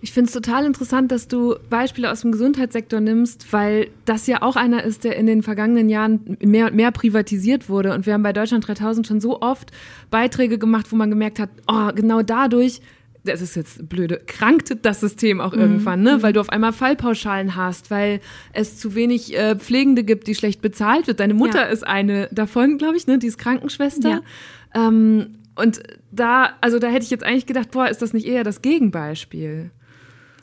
Ich finde es total interessant, dass du Beispiele aus dem Gesundheitssektor nimmst, weil das ja auch einer ist, der in den vergangenen Jahren mehr und mehr privatisiert wurde. Und wir haben bei Deutschland 3000 schon so oft Beiträge gemacht, wo man gemerkt hat, oh, genau dadurch das ist jetzt blöde, krankt das System auch mhm. irgendwann, ne? Weil du auf einmal Fallpauschalen hast, weil es zu wenig äh, Pflegende gibt, die schlecht bezahlt wird. Deine Mutter ja. ist eine davon, glaube ich, ne? Die ist Krankenschwester. Ja. Ähm, und da, also da hätte ich jetzt eigentlich gedacht, boah, ist das nicht eher das Gegenbeispiel?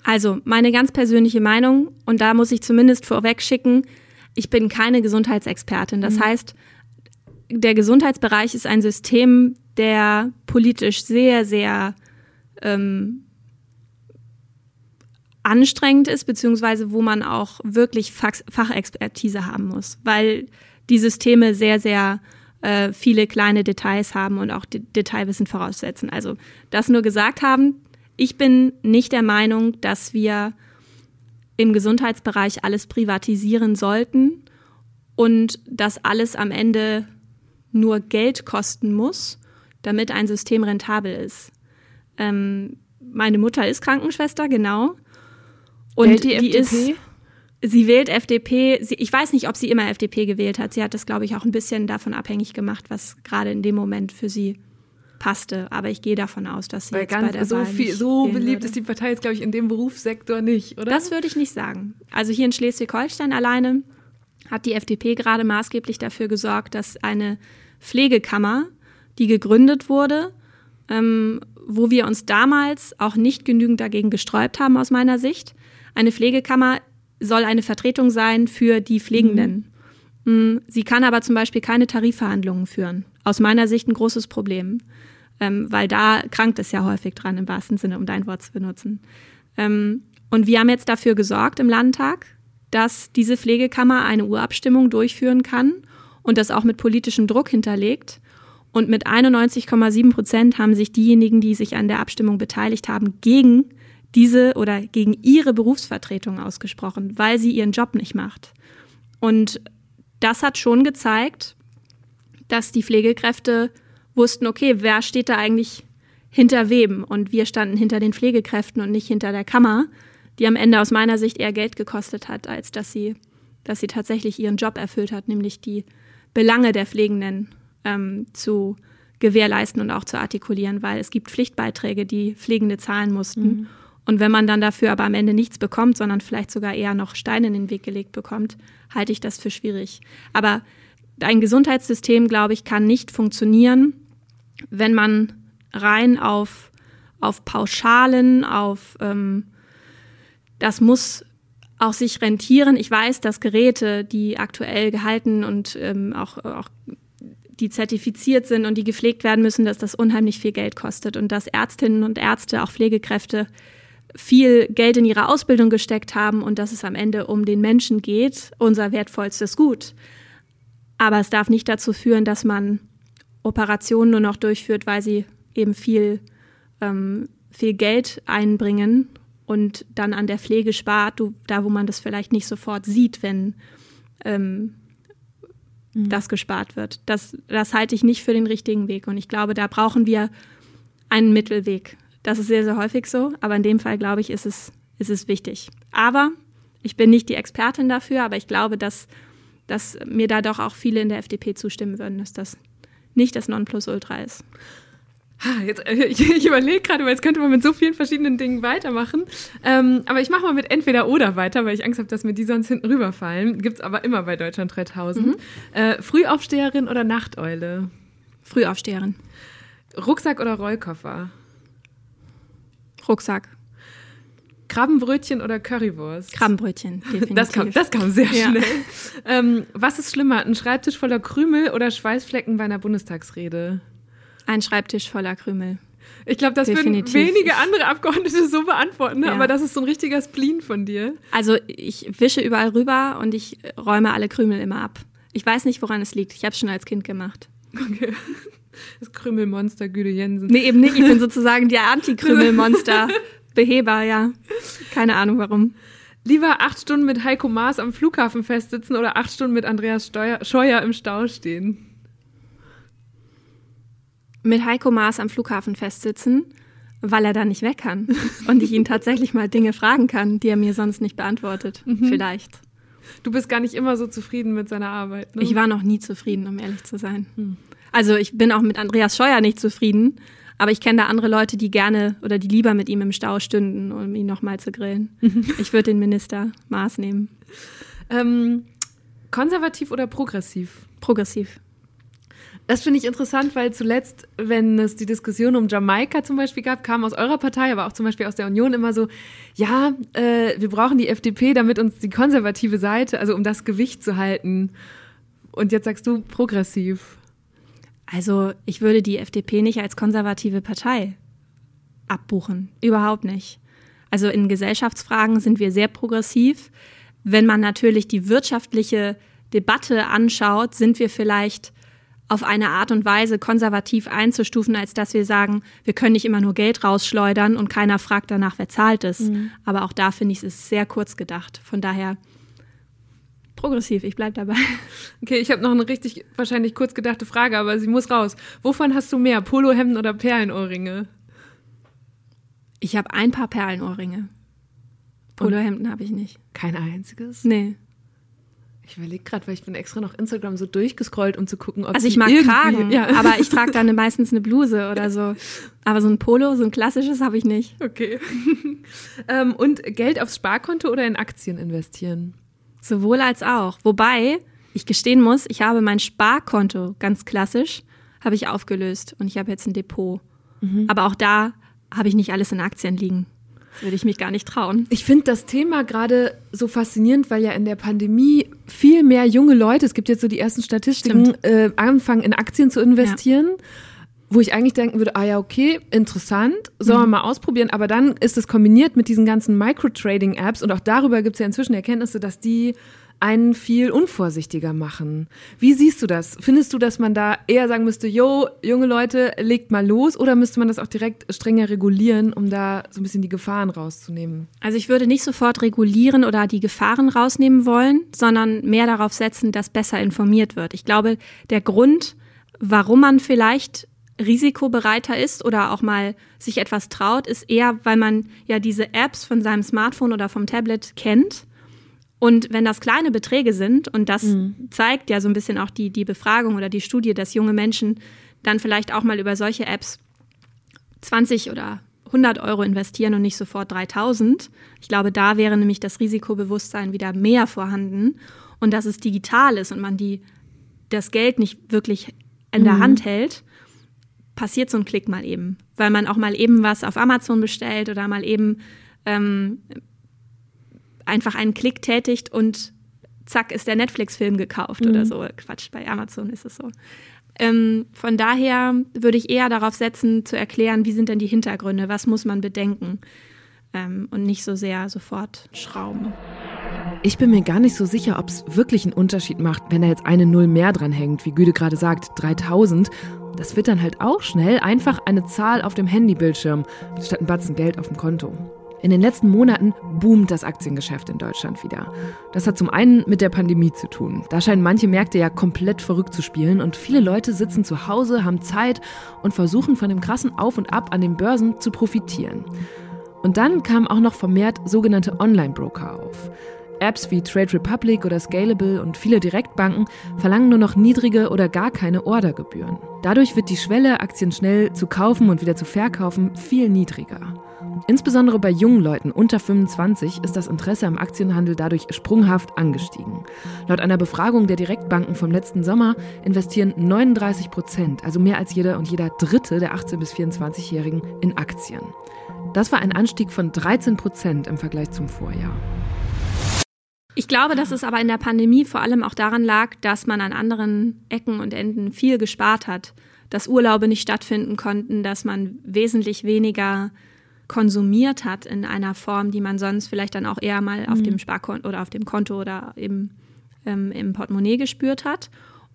Also, meine ganz persönliche Meinung, und da muss ich zumindest vorweg schicken, ich bin keine Gesundheitsexpertin. Das mhm. heißt, der Gesundheitsbereich ist ein System der politisch sehr, sehr ähm, anstrengend ist, beziehungsweise wo man auch wirklich Fach Fachexpertise haben muss, weil die Systeme sehr, sehr äh, viele kleine Details haben und auch Detailwissen voraussetzen. Also das nur gesagt haben, ich bin nicht der Meinung, dass wir im Gesundheitsbereich alles privatisieren sollten und dass alles am Ende nur Geld kosten muss, damit ein System rentabel ist. Ähm, meine Mutter ist Krankenschwester, genau. Und Wählt die, die FDP? ist Sie wählt FDP. Sie, ich weiß nicht, ob sie immer FDP gewählt hat. Sie hat das, glaube ich, auch ein bisschen davon abhängig gemacht, was gerade in dem Moment für sie passte. Aber ich gehe davon aus, dass sie Weil jetzt ganz, bei der so Wahl viel, so beliebt würde. ist die Partei jetzt, glaube ich, in dem Berufssektor nicht, oder? Das würde ich nicht sagen. Also hier in Schleswig-Holstein alleine hat die FDP gerade maßgeblich dafür gesorgt, dass eine Pflegekammer, die gegründet wurde, ähm, wo wir uns damals auch nicht genügend dagegen gesträubt haben aus meiner Sicht. Eine Pflegekammer soll eine Vertretung sein für die Pflegenden. Mhm. Sie kann aber zum Beispiel keine Tarifverhandlungen führen. Aus meiner Sicht ein großes Problem, ähm, weil da krankt es ja häufig dran, im wahrsten Sinne, um dein Wort zu benutzen. Ähm, und wir haben jetzt dafür gesorgt im Landtag, dass diese Pflegekammer eine Urabstimmung durchführen kann und das auch mit politischem Druck hinterlegt. Und mit 91,7 Prozent haben sich diejenigen, die sich an der Abstimmung beteiligt haben, gegen diese oder gegen ihre Berufsvertretung ausgesprochen, weil sie ihren Job nicht macht. Und das hat schon gezeigt, dass die Pflegekräfte wussten, okay, wer steht da eigentlich hinter wem? Und wir standen hinter den Pflegekräften und nicht hinter der Kammer, die am Ende aus meiner Sicht eher Geld gekostet hat, als dass sie, dass sie tatsächlich ihren Job erfüllt hat, nämlich die Belange der Pflegenden ähm, zu gewährleisten und auch zu artikulieren, weil es gibt Pflichtbeiträge, die Pflegende zahlen mussten. Mhm. Und wenn man dann dafür aber am Ende nichts bekommt, sondern vielleicht sogar eher noch Steine in den Weg gelegt bekommt, halte ich das für schwierig. Aber ein Gesundheitssystem, glaube ich, kann nicht funktionieren, wenn man rein auf, auf Pauschalen, auf ähm, das muss auch sich rentieren. Ich weiß, dass Geräte, die aktuell gehalten und ähm, auch, auch die zertifiziert sind und die gepflegt werden müssen, dass das unheimlich viel Geld kostet und dass Ärztinnen und Ärzte, auch Pflegekräfte viel Geld in ihre Ausbildung gesteckt haben und dass es am Ende um den Menschen geht, unser wertvollstes Gut. Aber es darf nicht dazu führen, dass man Operationen nur noch durchführt, weil sie eben viel, ähm, viel Geld einbringen und dann an der Pflege spart, da wo man das vielleicht nicht sofort sieht, wenn ähm, mhm. das gespart wird. Das, das halte ich nicht für den richtigen Weg. Und ich glaube, da brauchen wir einen Mittelweg. Das ist sehr, sehr häufig so, aber in dem Fall, glaube ich, ist es, ist es wichtig. Aber ich bin nicht die Expertin dafür, aber ich glaube, dass, dass mir da doch auch viele in der FDP zustimmen würden, dass das nicht das Nonplusultra ist. Jetzt, äh, [LAUGHS] ich, überlege gerade, weil jetzt könnte man mit so vielen verschiedenen Dingen weitermachen. Ähm, aber ich mache mal mit entweder oder weiter, weil ich Angst habe, dass mir die sonst hinten rüberfallen. Gibt es aber immer bei Deutschland 3000. Mhm. Äh, Frühaufsteherin oder Nachteule? Frühaufsteherin. Rucksack oder Rollkoffer? Rucksack. Krabbenbrötchen oder Currywurst? Krabbenbrötchen, definitiv. Das kam, das kam sehr ja. schnell. Ähm, was ist schlimmer, ein Schreibtisch voller Krümel oder Schweißflecken bei einer Bundestagsrede? Ein Schreibtisch voller Krümel. Ich glaube, das Definitiv. würden wenige andere Abgeordnete so beantworten, ne? ja. aber das ist so ein richtiger Spleen von dir. Also ich wische überall rüber und ich räume alle Krümel immer ab. Ich weiß nicht, woran es liegt. Ich habe es schon als Kind gemacht. Okay. [LAUGHS] Das Krümelmonster Güde Jensen. Nee, eben nicht. Ich bin sozusagen der Anti-Krümelmonster-Beheber, [LAUGHS] ja. Keine Ahnung warum. Lieber acht Stunden mit Heiko Maas am Flughafen festsitzen oder acht Stunden mit Andreas Steuer, Scheuer im Stau stehen? Mit Heiko Maas am Flughafen festsitzen, weil er da nicht weg kann [LAUGHS] und ich ihn tatsächlich mal Dinge fragen kann, die er mir sonst nicht beantwortet. Mhm. Vielleicht. Du bist gar nicht immer so zufrieden mit seiner Arbeit. Ne? Ich war noch nie zufrieden, um ehrlich zu sein. Hm. Also ich bin auch mit Andreas Scheuer nicht zufrieden, aber ich kenne da andere Leute, die gerne oder die lieber mit ihm im Stau stünden, um ihn nochmal zu grillen. ich würde den Minister Maß nehmen. Ähm, konservativ oder progressiv? Progressiv. Das finde ich interessant, weil zuletzt, wenn es die Diskussion um Jamaika zum Beispiel gab, kam aus eurer Partei, aber auch zum Beispiel aus der Union immer so, ja, äh, wir brauchen die FDP, damit uns die konservative Seite, also um das Gewicht zu halten. Und jetzt sagst du progressiv. Also ich würde die FDP nicht als konservative Partei abbuchen. Überhaupt nicht. Also in Gesellschaftsfragen sind wir sehr progressiv. Wenn man natürlich die wirtschaftliche Debatte anschaut, sind wir vielleicht auf eine Art und Weise konservativ einzustufen, als dass wir sagen, wir können nicht immer nur Geld rausschleudern und keiner fragt danach, wer zahlt es. Mhm. Aber auch da finde ich es sehr kurz gedacht. Von daher progressiv, ich bleibe dabei. [LAUGHS] Okay, ich habe noch eine richtig wahrscheinlich kurz gedachte Frage, aber sie muss raus. Wovon hast du mehr, Polohemden oder Perlenohrringe? Ich habe ein paar Perlenohrringe. Polohemden habe ich nicht. Kein einziges? Nee. Ich überlege gerade, weil ich bin extra noch Instagram so durchgescrollt, um zu gucken, ob Also ich mag Kragen, ja. aber ich trage dann meistens eine Bluse oder so. Aber so ein Polo, so ein klassisches habe ich nicht. Okay. [LAUGHS] ähm, und Geld aufs Sparkonto oder in Aktien investieren? Sowohl als auch. Wobei ich gestehen muss, ich habe mein Sparkonto ganz klassisch habe ich aufgelöst und ich habe jetzt ein Depot. Mhm. Aber auch da habe ich nicht alles in Aktien liegen. Das würde ich mich gar nicht trauen. Ich finde das Thema gerade so faszinierend, weil ja in der Pandemie viel mehr junge Leute, es gibt jetzt so die ersten Statistiken, äh, anfangen in Aktien zu investieren. Ja. Wo ich eigentlich denken würde, ah ja, okay, interessant, sollen wir mhm. mal ausprobieren. Aber dann ist es kombiniert mit diesen ganzen Micro-Trading-Apps und auch darüber gibt es ja inzwischen Erkenntnisse, dass die einen viel unvorsichtiger machen. Wie siehst du das? Findest du, dass man da eher sagen müsste, yo, junge Leute, legt mal los oder müsste man das auch direkt strenger regulieren, um da so ein bisschen die Gefahren rauszunehmen? Also ich würde nicht sofort regulieren oder die Gefahren rausnehmen wollen, sondern mehr darauf setzen, dass besser informiert wird. Ich glaube, der Grund, warum man vielleicht risikobereiter ist oder auch mal sich etwas traut, ist eher, weil man ja diese Apps von seinem Smartphone oder vom Tablet kennt und wenn das kleine Beträge sind, und das mhm. zeigt ja so ein bisschen auch die, die Befragung oder die Studie, dass junge Menschen dann vielleicht auch mal über solche Apps 20 oder 100 Euro investieren und nicht sofort 3000. Ich glaube, da wäre nämlich das Risikobewusstsein wieder mehr vorhanden. Und dass es digital ist und man die, das Geld nicht wirklich in der mhm. Hand hält, passiert so ein Klick mal eben. Weil man auch mal eben was auf Amazon bestellt oder mal eben ähm, einfach einen Klick tätigt und zack ist der Netflix-Film gekauft mhm. oder so. Quatsch, bei Amazon ist es so. Ähm, von daher würde ich eher darauf setzen, zu erklären, wie sind denn die Hintergründe, was muss man bedenken ähm, und nicht so sehr sofort schrauben. Ich bin mir gar nicht so sicher, ob es wirklich einen Unterschied macht, wenn da jetzt eine Null mehr dran hängt, wie Güde gerade sagt, 3000. Das wird dann halt auch schnell einfach eine Zahl auf dem Handybildschirm, statt ein Batzen Geld auf dem Konto. In den letzten Monaten boomt das Aktiengeschäft in Deutschland wieder. Das hat zum einen mit der Pandemie zu tun. Da scheinen manche Märkte ja komplett verrückt zu spielen und viele Leute sitzen zu Hause, haben Zeit und versuchen von dem krassen Auf und Ab an den Börsen zu profitieren. Und dann kamen auch noch vermehrt sogenannte Online-Broker auf. Apps wie Trade Republic oder Scalable und viele Direktbanken verlangen nur noch niedrige oder gar keine Ordergebühren. Dadurch wird die Schwelle, Aktien schnell zu kaufen und wieder zu verkaufen, viel niedriger. Insbesondere bei jungen Leuten unter 25 ist das Interesse am Aktienhandel dadurch sprunghaft angestiegen. Laut einer Befragung der Direktbanken vom letzten Sommer investieren 39 Prozent, also mehr als jeder und jeder Dritte der 18- bis 24-Jährigen, in Aktien. Das war ein Anstieg von 13 Prozent im Vergleich zum Vorjahr. Ich glaube, dass es aber in der Pandemie vor allem auch daran lag, dass man an anderen Ecken und Enden viel gespart hat, dass Urlaube nicht stattfinden konnten, dass man wesentlich weniger konsumiert hat in einer Form, die man sonst vielleicht dann auch eher mal mhm. auf dem Sparkonto oder auf dem Konto oder im, ähm, im Portemonnaie gespürt hat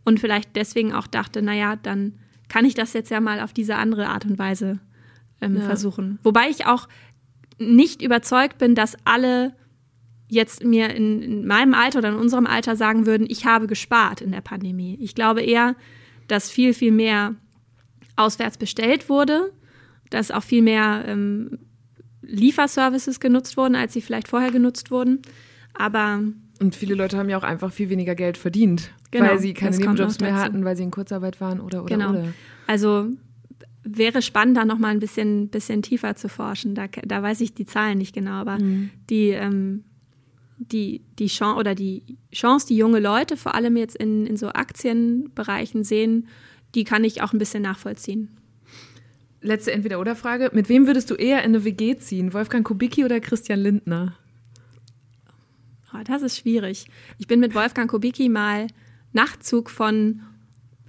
und vielleicht deswegen auch dachte, naja, dann kann ich das jetzt ja mal auf diese andere Art und Weise ähm, ja. versuchen. Wobei ich auch nicht überzeugt bin, dass alle jetzt mir in, in, meinem Alter oder in unserem Alter sagen würden, ich habe gespart in der Pandemie. Ich glaube eher, dass viel, viel mehr auswärts bestellt wurde dass auch viel mehr ähm, Lieferservices genutzt wurden, als sie vielleicht vorher genutzt wurden. Aber und viele Leute haben ja auch einfach viel weniger Geld verdient, genau, weil sie keine Nebenjobs mehr hatten, weil sie in Kurzarbeit waren oder oder genau. oder. Also wäre spannend, da noch mal ein bisschen, bisschen tiefer zu forschen. Da, da weiß ich die Zahlen nicht genau, aber mhm. die, ähm, die, die Chance oder die Chance, die junge Leute vor allem jetzt in, in so Aktienbereichen sehen, die kann ich auch ein bisschen nachvollziehen letzte Entweder-Oder-Frage. Mit wem würdest du eher in eine WG ziehen? Wolfgang Kubicki oder Christian Lindner? Oh, das ist schwierig. Ich bin mit Wolfgang Kubicki mal Nachtzug von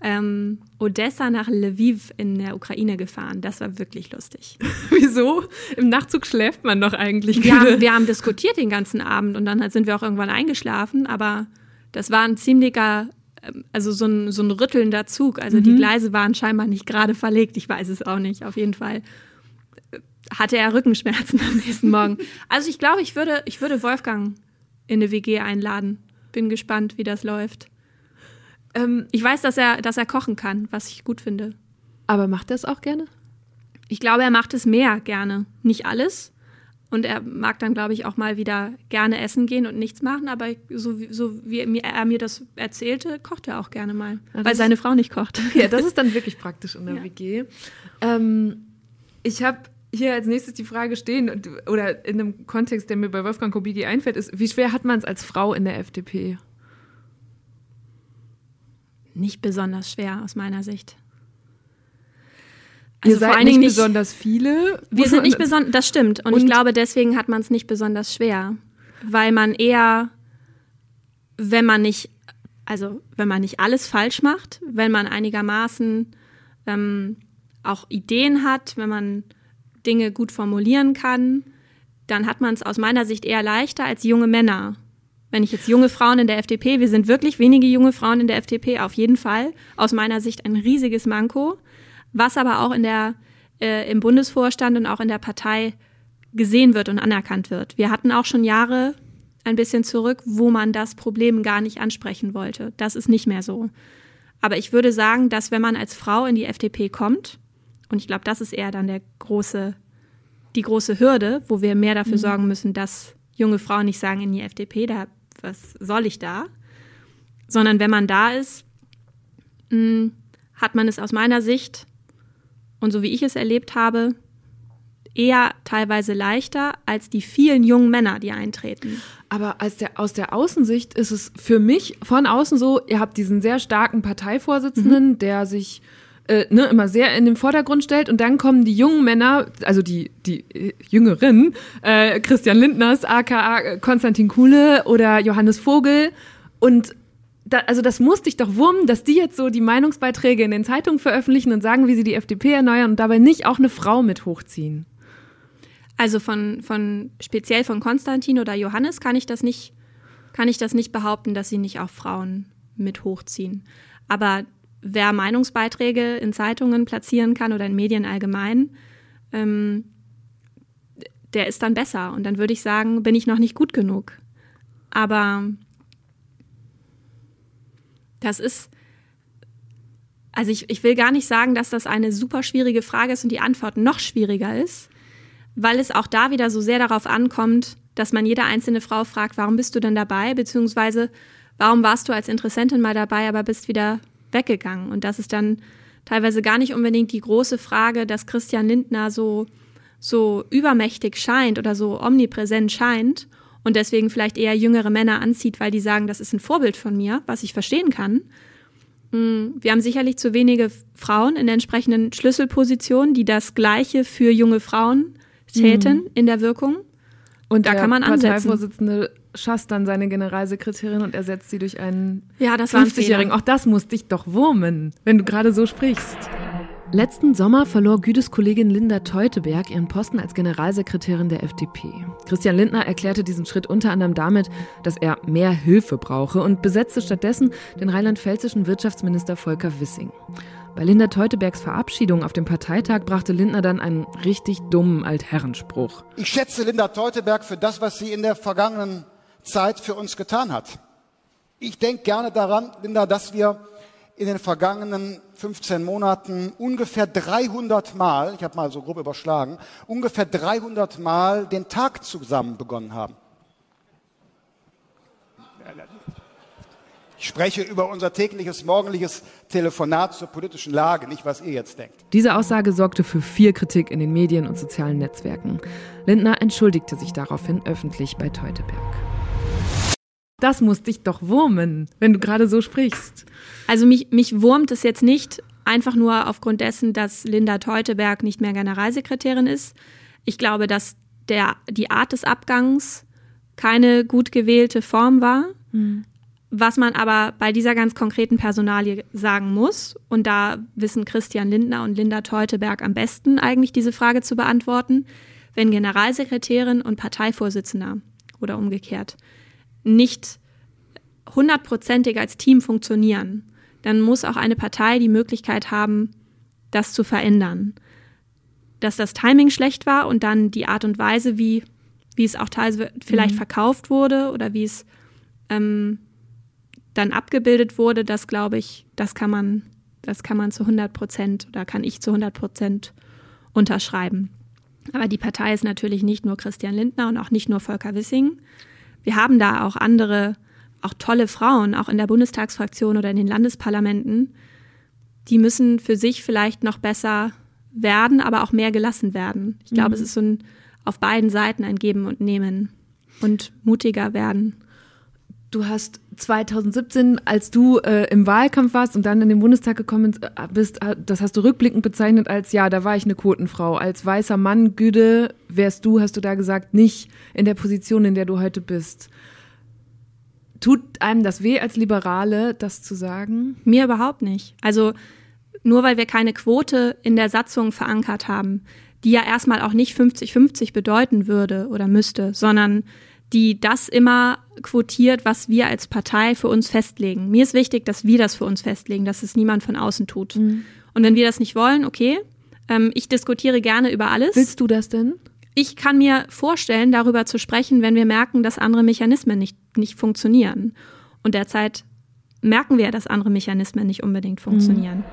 ähm, Odessa nach Lviv in der Ukraine gefahren. Das war wirklich lustig. [LAUGHS] Wieso? Im Nachtzug schläft man doch eigentlich. Wir haben, wir haben diskutiert den ganzen Abend und dann sind wir auch irgendwann eingeschlafen, aber das war ein ziemlicher, also so ein, so ein rüttelnder Zug. Also mhm. die Gleise waren scheinbar nicht gerade verlegt. Ich weiß es auch nicht. Auf jeden Fall äh, hatte er Rückenschmerzen [LAUGHS] am nächsten Morgen. Also ich glaube, ich würde, ich würde Wolfgang in eine WG einladen. Bin gespannt, wie das läuft. Ähm, ich weiß, dass er, dass er kochen kann, was ich gut finde. Aber macht er es auch gerne? Ich glaube, er macht es mehr gerne. Nicht alles. Und er mag dann, glaube ich, auch mal wieder gerne essen gehen und nichts machen. Aber so, so wie er mir das erzählte, kocht er auch gerne mal. Ja, weil seine Frau nicht kocht. [LAUGHS] Okay, das ist dann wirklich praktisch in der [LAUGHS] ja. WG. Ähm, ich habe hier als nächstes die Frage stehen, oder in einem Kontext, der mir bei Wolfgang Kubicki einfällt, ist, wie schwer hat man es als Frau in der FDP? nicht besonders schwer aus meiner Sicht. Also seid vor allen Dingen nicht besonders viele. Wir sind nicht [LAUGHS] besonders, das stimmt. Und, und, ich glaube, deswegen hat man es nicht besonders schwer. Weil man eher, wenn man nicht, also wenn man nicht alles falsch macht, wenn man einigermaßen ähm, auch Ideen hat, wenn man Dinge gut formulieren kann, dann hat man es aus meiner Sicht eher leichter als junge Männer wenn ich jetzt junge Frauen in der FDP, wir sind wirklich wenige junge Frauen in der FDP, auf jeden Fall, aus meiner Sicht ein riesiges Manko, was aber auch in der, äh, im Bundesvorstand und auch in der Partei gesehen wird und anerkannt wird. Wir hatten auch schon Jahre ein bisschen zurück, wo man das Problem gar nicht ansprechen wollte. Das ist nicht mehr so. Aber ich würde sagen, dass wenn man als Frau in die FDP kommt, und ich glaube, das ist eher dann der große, die große Hürde, wo wir mehr dafür mhm. sorgen müssen, dass junge Frauen nicht sagen in die FDP, da was soll ich da? Sondern wenn man da ist, mm, hat man es aus meiner Sicht und so wie ich es erlebt habe, eher teilweise leichter als die vielen jungen Männer, die eintreten. Aber der, aus der Außensicht ist es für mich von außen so, ihr habt diesen sehr starken Parteivorsitzenden, mhm. der sich äh, ne, immer sehr in den Vordergrund stellt und dann kommen die jungen Männer, also die, die äh, Jüngeren, äh, Christian Lindners, aka Konstantin Kuhle oder Johannes Vogel und da, also das musste ich doch wurmen, dass die jetzt so die Meinungsbeiträge in den Zeitungen veröffentlichen und sagen, wie sie die FDP erneuern und dabei nicht auch eine Frau mit hochziehen. Also von, von speziell von Konstantin oder Johannes kann ich das nicht, kann ich das nicht behaupten, dass sie nicht auch Frauen mit hochziehen. Aber wer Meinungsbeiträge in Zeitungen platzieren kann oder in Medien allgemein, ähm, der ist dann besser. Und dann würde ich sagen, bin ich noch nicht gut genug. Aber das ist, also ich, ich will gar nicht sagen, dass das eine super schwierige Frage ist und die Antwort noch schwieriger ist, weil es auch da wieder so sehr darauf ankommt, dass man jede einzelne Frau fragt, warum bist du denn dabei, beziehungsweise warum warst du als Interessentin mal dabei, aber bist wieder weggegangen. Und das ist dann teilweise gar nicht unbedingt die große Frage, dass Christian Lindner so, so übermächtig scheint oder so omnipräsent scheint und deswegen vielleicht eher jüngere Männer anzieht, weil die sagen, das ist ein Vorbild von mir, was ich verstehen kann. Mm, wir haben sicherlich zu wenige Frauen in entsprechenden Schlüsselpositionen, die das Gleiche für junge Frauen täten mhm. in der Wirkung. Und da kann man ansetzen. Parteivorsitzende schasst dann seine Generalsekretärin und ersetzt sie durch einen ja, 50-Jährigen. Auch das muss dich doch wurmen, wenn du gerade so sprichst. Letzten Sommer verlor Güdes Kollegin Linda Teuteberg ihren Posten als Generalsekretärin der FDP. Christian Lindner erklärte diesen Schritt unter anderem damit, dass er mehr Hilfe brauche und besetzte stattdessen den rheinland-pfälzischen Wirtschaftsminister Volker Wissing. Bei Linda Teutebergs Verabschiedung auf dem Parteitag brachte Lindner dann einen richtig dummen Altherrenspruch. Ich schätze Linda Teuteberg für das, was sie in der vergangenen Zeit für uns getan hat. Ich denke gerne daran, Linda, dass wir in den vergangenen 15 Monaten ungefähr 300 Mal, ich habe mal so grob überschlagen, ungefähr 300 Mal den Tag zusammen begonnen haben. Ich spreche über unser tägliches morgendliches Telefonat zur politischen Lage, nicht was ihr jetzt denkt. Diese Aussage sorgte für viel Kritik in den Medien und sozialen Netzwerken. Lindner entschuldigte sich daraufhin öffentlich bei Teuteberg. Das muss dich doch wurmen, wenn du gerade so sprichst. Also mich, mich wurmt es jetzt nicht einfach nur aufgrund dessen, dass Linda Teuteberg nicht mehr Generalsekretärin ist. Ich glaube, dass der, die Art des Abgangs keine gut gewählte Form war. Mhm. Was man aber bei dieser ganz konkreten Personalie sagen muss, und da wissen Christian Lindner und Linda Teuteberg am besten eigentlich diese Frage zu beantworten, wenn Generalsekretärin und Parteivorsitzender oder umgekehrt nicht hundertprozentig als Team funktionieren, dann muss auch eine Partei die Möglichkeit haben, das zu verändern. Dass das Timing schlecht war und dann die Art und Weise, wie, wie es auch teilweise vielleicht mhm. verkauft wurde oder wie es ähm, dann abgebildet wurde, das glaube ich, das kann man, das kann man zu 100 Prozent oder kann ich zu 100 Prozent unterschreiben. Aber die Partei ist natürlich nicht nur Christian Lindner und auch nicht nur Volker Wissing. Wir haben da auch andere, auch tolle Frauen, auch in der Bundestagsfraktion oder in den Landesparlamenten. Die müssen für sich vielleicht noch besser werden, aber auch mehr gelassen werden. Ich glaube, mhm. es ist so ein auf beiden Seiten ein Geben und Nehmen und mutiger werden. Du hast 2017, als du äh, im Wahlkampf warst und dann in den Bundestag gekommen äh, bist, äh, das hast du rückblickend bezeichnet als, ja, da war ich eine Quotenfrau. Als weißer Mann, Güde, wärst du, hast du da gesagt, nicht in der Position, in der du heute bist. Tut einem das weh als Liberale, das zu sagen? Mir überhaupt nicht. Also nur weil wir keine Quote in der Satzung verankert haben, die ja erstmal auch nicht 50-50 bedeuten würde oder müsste, sondern die das immer quotiert, was wir als Partei für uns festlegen. Mir ist wichtig, dass wir das für uns festlegen, dass es niemand von außen tut. Mhm. Und wenn wir das nicht wollen, okay. Ähm, ich diskutiere gerne über alles. Willst du das denn? Ich kann mir vorstellen, darüber zu sprechen, wenn wir merken, dass andere Mechanismen nicht, nicht funktionieren. Und derzeit merken wir, dass andere Mechanismen nicht unbedingt funktionieren. Mhm.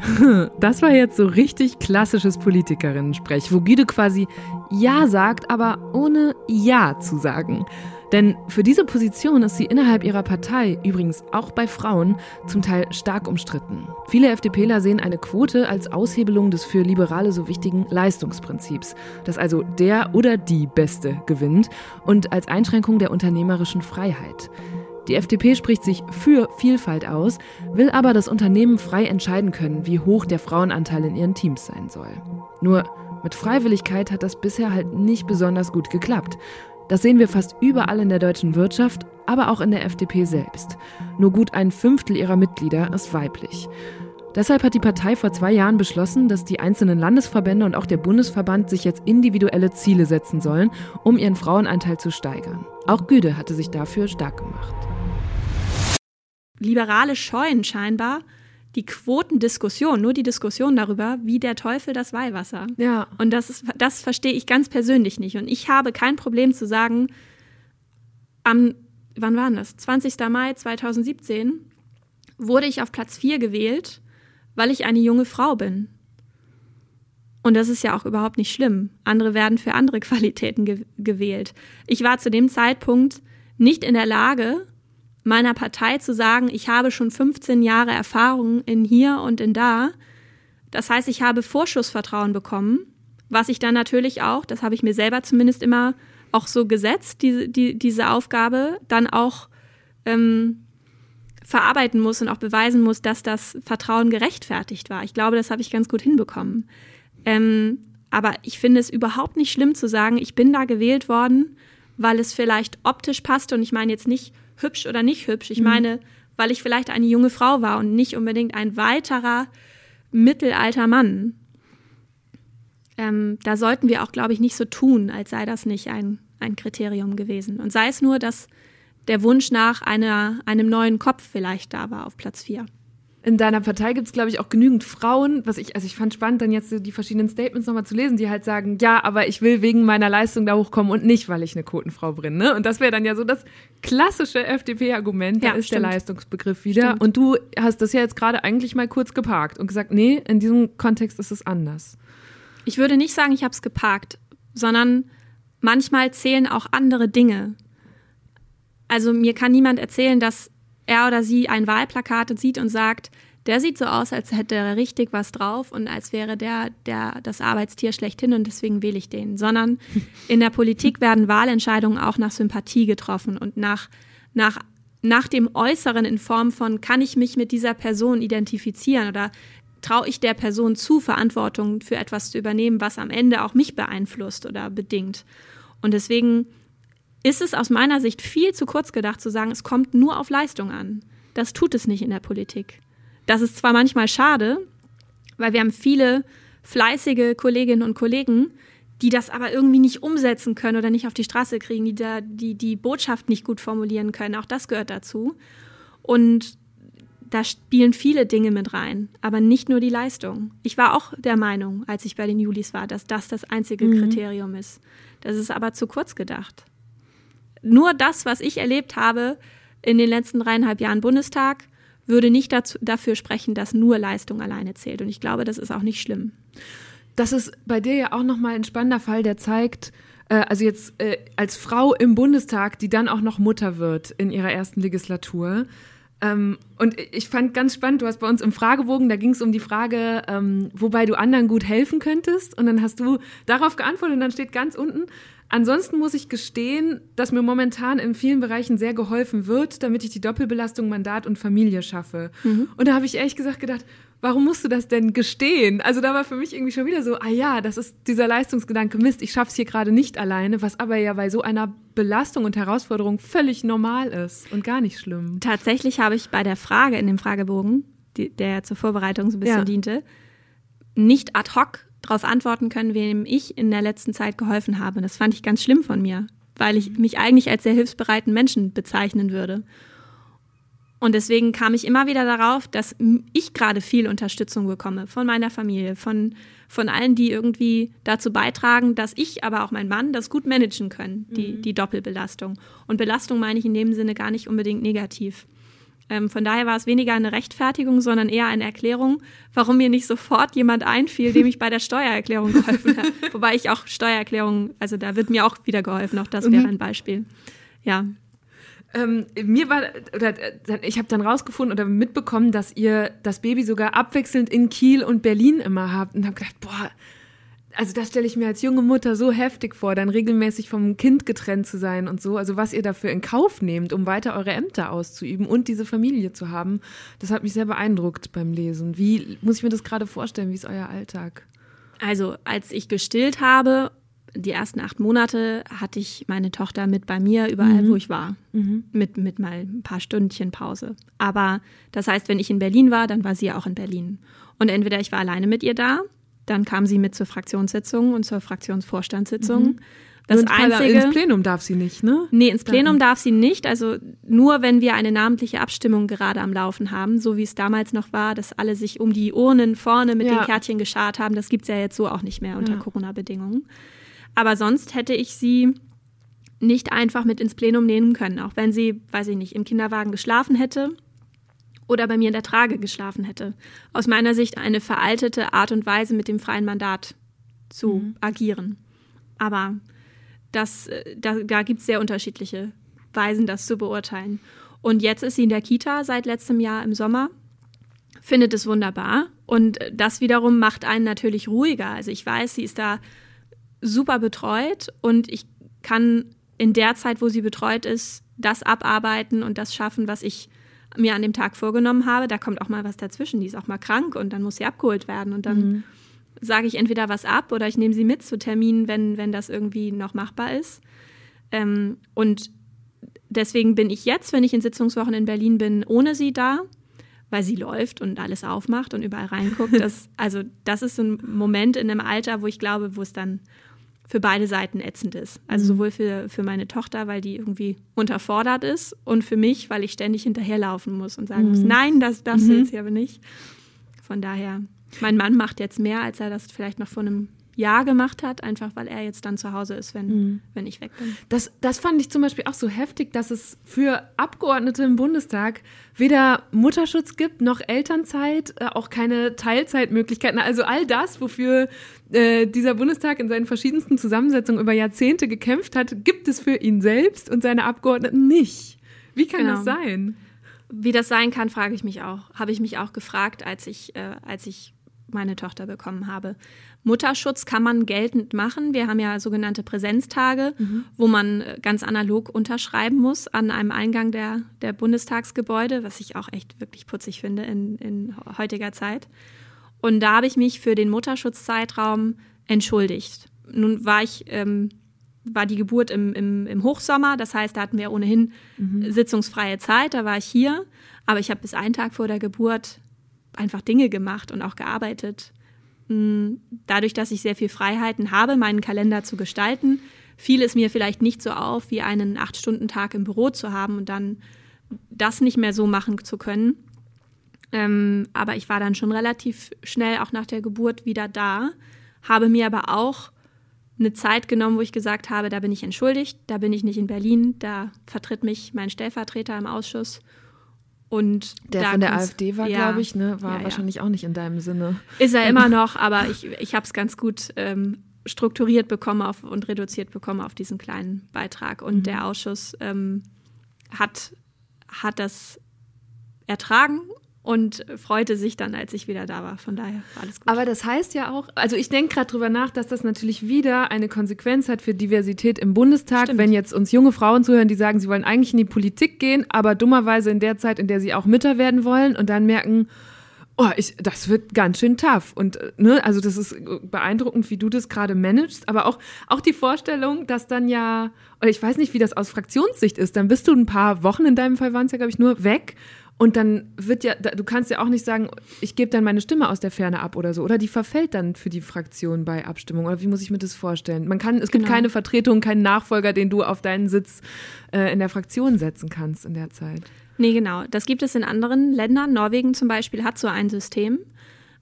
[LAUGHS] Das war jetzt so richtig klassisches Politikerinnen-Sprech, wo Guido quasi Ja sagt, aber ohne Ja zu sagen. Denn für diese Position ist sie innerhalb ihrer Partei, übrigens auch bei Frauen, zum Teil stark umstritten. Viele FDPler sehen eine Quote als Aushebelung des für Liberale so wichtigen Leistungsprinzips, dass also der oder die Beste gewinnt und als Einschränkung der unternehmerischen Freiheit. Die FDP spricht sich für Vielfalt aus, will aber das Unternehmen frei entscheiden können, wie hoch der Frauenanteil in ihren Teams sein soll. Nur mit Freiwilligkeit hat das bisher halt nicht besonders gut geklappt. Das sehen wir fast überall in der deutschen Wirtschaft, aber auch in der FDP selbst. Nur gut ein Fünftel ihrer Mitglieder ist weiblich. Deshalb hat die Partei vor zwei Jahren beschlossen, dass die einzelnen Landesverbände und auch der Bundesverband sich jetzt individuelle Ziele setzen sollen, um ihren Frauenanteil zu steigern. Auch Güde hatte sich dafür stark gemacht. Liberale scheuen scheinbar die Quotendiskussion, nur die Diskussion darüber, wie der Teufel das Weihwasser. Ja. Und das, ist, das verstehe ich ganz persönlich nicht. Und ich habe kein Problem zu sagen, am, wann war das? 20. Mai 2017 wurde ich auf Platz 4 gewählt, weil ich eine junge Frau bin. Und das ist ja auch überhaupt nicht schlimm. Andere werden für andere [LAUGHS] Qualitäten ge gewählt. Ich war zu dem Zeitpunkt nicht in der Lage, meiner Partei zu sagen, ich habe schon 15 Jahre Erfahrung in hier und in da. Das heißt, ich habe Vorschussvertrauen bekommen, was ich dann natürlich auch, das habe ich mir selber zumindest immer auch so gesetzt, die, die, diese Aufgabe, dann auch ähm, verarbeiten muss und auch beweisen muss, dass das Vertrauen gerechtfertigt war. Ich glaube, das habe ich ganz gut hinbekommen. Ähm, aber ich finde es überhaupt nicht schlimm zu sagen, ich bin da gewählt worden, weil es vielleicht optisch passte und ich meine jetzt nicht hübsch oder nicht hübsch. Ich mhm. meine, weil ich vielleicht eine junge Frau war und nicht unbedingt ein weiterer mittelalter Mann. Ähm, da sollten wir auch, glaube ich, nicht so tun, als sei das nicht ein, ein Kriterium gewesen. Und sei es nur, dass der Wunsch nach einer, einem neuen Kopf vielleicht da war auf Platz 4 in deiner Partei gibt es, glaube ich, auch genügend Frauen, was ich, also ich fand spannend, dann jetzt die verschiedenen Statements nochmal zu lesen, die halt sagen, ja, aber ich will wegen meiner Leistung da hochkommen und nicht, weil ich eine Quotenfrau bin. Ne? Und das wäre dann ja so das klassische FDP-Argument, da ja, ist stimmt. der Leistungsbegriff wieder. Stimmt. Und du hast das ja jetzt gerade eigentlich mal kurz geparkt und gesagt, nee, in diesem Kontext ist es anders. Ich würde nicht sagen, ich habe es geparkt, sondern manchmal zählen auch andere Dinge. Also mir kann niemand erzählen, dass er oder sie ein Wahlplakat sieht und sagt, der sieht so aus, als hätte er richtig was drauf und als wäre der, der das Arbeitstier schlechthin und deswegen wähle ich den. Sondern [LAUGHS] in der Politik werden Wahlentscheidungen auch nach Sympathie getroffen und nach, nach, nach dem Äußeren in Form von, kann ich mich mit dieser Person identifizieren oder traue ich der Person zu, Verantwortung für etwas zu übernehmen, was am Ende auch mich beeinflusst oder bedingt. Und deswegen ist es aus meiner Sicht viel zu kurz gedacht zu sagen, es kommt nur auf Leistung an. Das tut es nicht in der Politik. Das ist zwar manchmal schade, weil wir haben viele fleißige Kolleginnen und Kollegen, die das aber irgendwie nicht umsetzen können oder nicht auf die Straße kriegen, die da, die, die Botschaft nicht gut formulieren können. Auch das gehört dazu. Und da spielen viele Dinge mit rein, aber nicht nur die Leistung. Ich war auch der Meinung, als ich bei den Julis war, dass das das einzige mhm. Kriterium ist. Das ist aber zu kurz gedacht. Nur das, was ich erlebt habe in den letzten dreieinhalb Jahren Bundestag, würde nicht dazu, dafür sprechen, dass nur Leistung alleine zählt. Und ich glaube, das ist auch nicht schlimm. Das ist bei dir ja auch nochmal ein spannender Fall, der zeigt, äh, also jetzt äh, als Frau im Bundestag, die dann auch noch Mutter wird in ihrer ersten Legislatur. Ähm, und ich fand ganz spannend, du hast bei uns im Fragebogen, da ging es um die Frage, ähm, wobei du anderen gut helfen könntest. Und dann hast du darauf geantwortet und dann steht ganz unten, Ansonsten muss ich gestehen, dass mir momentan in vielen Bereichen sehr geholfen wird, damit ich die Doppelbelastung Mandat und Familie schaffe. Mhm. Und da habe ich ehrlich gesagt gedacht, warum musst du das denn gestehen? Also da war für mich irgendwie schon wieder so, ah ja, das ist dieser Leistungsgedanke, Mist, ich schaffe es hier gerade nicht alleine, was aber ja bei so einer Belastung und Herausforderung völlig normal ist und gar nicht schlimm. Tatsächlich habe ich bei der Frage in dem Fragebogen, die, der zur Vorbereitung so ein bisschen ja. diente, nicht ad hoc darauf antworten können, wem ich in der letzten Zeit geholfen habe. Das fand ich ganz schlimm von mir, weil ich mich eigentlich als sehr hilfsbereiten Menschen bezeichnen würde. Und deswegen kam ich immer wieder darauf, dass ich gerade viel Unterstützung bekomme von meiner Familie, von, von allen, die irgendwie dazu beitragen, dass ich, aber auch mein Mann das gut managen können, die, mhm. die Doppelbelastung. Und Belastung meine ich in dem Sinne gar nicht unbedingt negativ. Ähm, von daher war es weniger eine Rechtfertigung, sondern eher eine Erklärung, warum mir nicht sofort jemand einfiel, dem ich bei der Steuererklärung geholfen habe. [LAUGHS] Wobei ich auch Steuererklärung, also da wird mir auch wieder geholfen, auch das mhm. wäre ein Beispiel. Ja. Ähm, mir war, oder ich habe dann rausgefunden oder mitbekommen, dass ihr das Baby sogar abwechselnd in Kiel und Berlin immer habt und habe gedacht, boah, also das stelle ich mir als junge Mutter so heftig vor, dann regelmäßig vom Kind getrennt zu sein und so. Also was ihr dafür in Kauf nehmt, um weiter eure Ämter auszuüben und diese Familie zu haben, das hat mich sehr beeindruckt beim Lesen. Wie muss ich mir das gerade vorstellen? Wie ist euer Alltag? Also als ich gestillt habe, die ersten acht Monate hatte ich meine Tochter mit bei mir überall, mhm. wo ich war. Mhm. Mit, mit mal ein paar Stündchen Pause. Aber das heißt, wenn ich in Berlin war, dann war sie ja auch in Berlin. Und entweder ich war alleine mit ihr da dann kam sie mit zur Fraktionssitzung und zur Fraktionsvorstandssitzung. Mhm. Das ins einzige, ins Plenum darf sie nicht, ne? Nee, ins Plenum darf sie nicht. Also nur, wenn wir eine namentliche Abstimmung gerade am Laufen haben, so wie es damals noch war, dass alle sich um die Urnen vorne mit ja. den Kärtchen geschart haben. Das gibt es ja jetzt so auch nicht mehr unter ja. Corona-Bedingungen. Aber sonst hätte ich sie nicht einfach mit ins Plenum nehmen können, auch wenn sie, weiß ich nicht, im Kinderwagen geschlafen hätte oder bei mir in der Trage geschlafen hätte. Aus meiner Sicht eine veraltete Art und Weise, mit dem freien Mandat zu mhm. agieren. Aber das, äh, da, da gibt es sehr unterschiedliche Weisen, das zu beurteilen. Und jetzt ist sie in der Kita seit letztem Jahr im Sommer, findet es wunderbar. Und das wiederum macht einen natürlich ruhiger. Also ich weiß, sie ist da super betreut und ich kann in der Zeit, wo sie betreut ist, das abarbeiten und das schaffen, was ich mir an dem Tag vorgenommen habe, da kommt auch mal was dazwischen, die ist auch mal krank und dann muss sie abgeholt werden und dann mhm. sage ich entweder was ab oder ich nehme sie mit zu Terminen, wenn, wenn das irgendwie noch machbar ist. Ähm, und deswegen bin ich jetzt, wenn ich in Sitzungswochen in Berlin bin, ohne sie da, weil sie läuft und alles aufmacht und überall reinguckt. [LAUGHS] Das, also das ist so ein Moment in einem Alter, wo ich glaube, wo es dann für beide Seiten ätzend ist. Also mhm. sowohl für, für meine Tochter, weil die irgendwie unterfordert ist und für mich, weil ich ständig hinterherlaufen muss und sagen mhm. muss, nein, das darfst mhm. du jetzt hier aber nicht. Von daher, mein Mann macht jetzt mehr, als er das vielleicht noch vor einem Jahr gemacht hat, einfach weil er jetzt dann zu Hause ist, wenn, mhm. wenn ich weg bin. Das, das fand ich zum Beispiel auch so heftig, dass es für Abgeordnete im Bundestag weder Mutterschutz gibt noch Elternzeit, äh, auch keine Teilzeitmöglichkeiten. Also all das, wofür äh, dieser Bundestag in seinen verschiedensten Zusammensetzungen über Jahrzehnte gekämpft hat, gibt es für ihn selbst und seine Abgeordneten nicht. Wie kann genau. das sein? Wie das sein kann, frage ich mich auch. Habe ich mich auch gefragt, als ich, äh, als ich meine Tochter bekommen habe. Mutterschutz kann man geltend machen. Wir haben ja sogenannte Präsenztage, mhm. wo man äh, ganz analog unterschreiben muss an einem Eingang der, der Bundestagsgebäude, was ich auch echt wirklich putzig finde in, in heutiger Zeit. Und da habe ich mich für den Mutterschutzzeitraum entschuldigt. Nun war ich ähm, war die Geburt im, im, im Hochsommer. Das heißt, da hatten wir ohnehin mhm. sitzungsfreie Zeit. Da war ich hier. Aber ich habe bis einen Tag vor der Geburt einfach Dinge gemacht und auch gearbeitet. Hm, dadurch, dass ich sehr viel Freiheiten habe, meinen Kalender zu gestalten, fiel es mir vielleicht nicht so auf, wie einen Acht-Stunden-Tag im Büro zu haben und dann das nicht mehr so machen zu können. Ähm, aber ich war dann schon relativ schnell auch nach der Geburt wieder da, habe mir aber auch eine Zeit genommen, wo ich gesagt habe, da bin ich entschuldigt, da bin ich nicht in Berlin, da vertritt mich mein Stellvertreter im Ausschuss. Und der von der AfD war, ja, glaube ich, ne? war ja, wahrscheinlich ja. auch nicht in deinem Sinne. Ist er immer [LAUGHS] noch, aber ich, ich habe es ganz gut ähm, strukturiert bekommen auf, und reduziert bekommen auf diesen kleinen Beitrag. Und mhm. der Ausschuss ähm, hat, hat das ertragen und freute sich dann, als ich wieder da war. Von daher war alles gut. Aber das heißt ja auch, also ich denke gerade drüber nach, dass das natürlich wieder eine Konsequenz hat für Diversität im Bundestag, Stimmt. wenn jetzt uns junge Frauen zuhören, die sagen, sie wollen eigentlich in die Politik gehen, aber dummerweise in der Zeit, in der sie auch Mütter werden wollen und dann merken, oh, ich, das wird ganz schön tough. Und ne, also das ist beeindruckend, wie du das gerade managst. Aber auch, auch die Vorstellung, dass dann ja, oder ich weiß nicht, wie das aus Fraktionssicht ist, dann bist du ein paar Wochen, in deinem Fall waren es ja, glaube ich, nur weg und dann wird ja, du kannst ja auch nicht sagen, ich gebe dann meine Stimme aus der Ferne ab oder so. Oder die verfällt dann für die Fraktion bei Abstimmung. Oder wie muss ich mir das vorstellen? Man kann, es gibt genau. keine Vertretung, keinen Nachfolger, den du auf deinen Sitz äh, in der Fraktion setzen kannst in der Zeit. Nee, genau. Das gibt es in anderen Ländern. Norwegen zum Beispiel hat so ein System.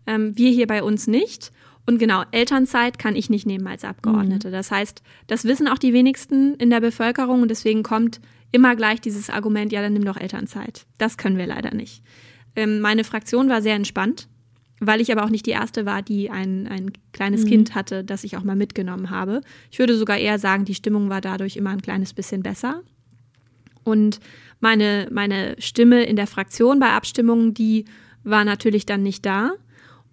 Ähm, wir hier bei uns nicht. Und genau, Elternzeit kann ich nicht nehmen als Abgeordnete. Mhm. Das heißt, das wissen auch die wenigsten in der Bevölkerung und deswegen kommt immer gleich dieses Argument, ja, dann nimm doch Elternzeit. Das können wir leider nicht. Ähm, meine Fraktion war sehr entspannt, weil ich aber auch nicht die erste war, die ein, ein kleines mhm. Kind hatte, das ich auch mal mitgenommen habe. Ich würde sogar eher sagen, die Stimmung war dadurch immer ein kleines bisschen besser. Und meine, meine Stimme in der Fraktion bei Abstimmungen, die war natürlich dann nicht da.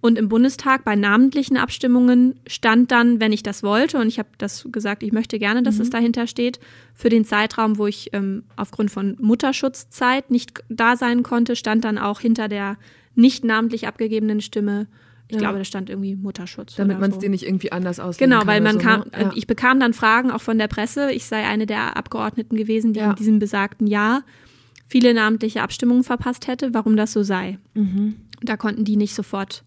Und im Bundestag bei namentlichen Abstimmungen stand dann, wenn ich das wollte, und ich habe das gesagt, ich möchte gerne, dass mhm. es dahinter steht, für den Zeitraum, wo ich ähm, aufgrund von Mutterschutzzeit nicht da sein konnte, stand dann auch hinter der nicht namentlich abgegebenen Stimme ich ja. glaube, da stand irgendwie Mutterschutz. Damit man es so. dir nicht irgendwie anders auslegen Genau, weil man so, kam, ne? ja. ich bekam dann Fragen auch von der Presse. Ich sei eine der Abgeordneten gewesen, die ja. in diesem besagten Jahr viele namentliche Abstimmungen verpasst hätte, warum das so sei. Mhm. Da konnten die nicht sofort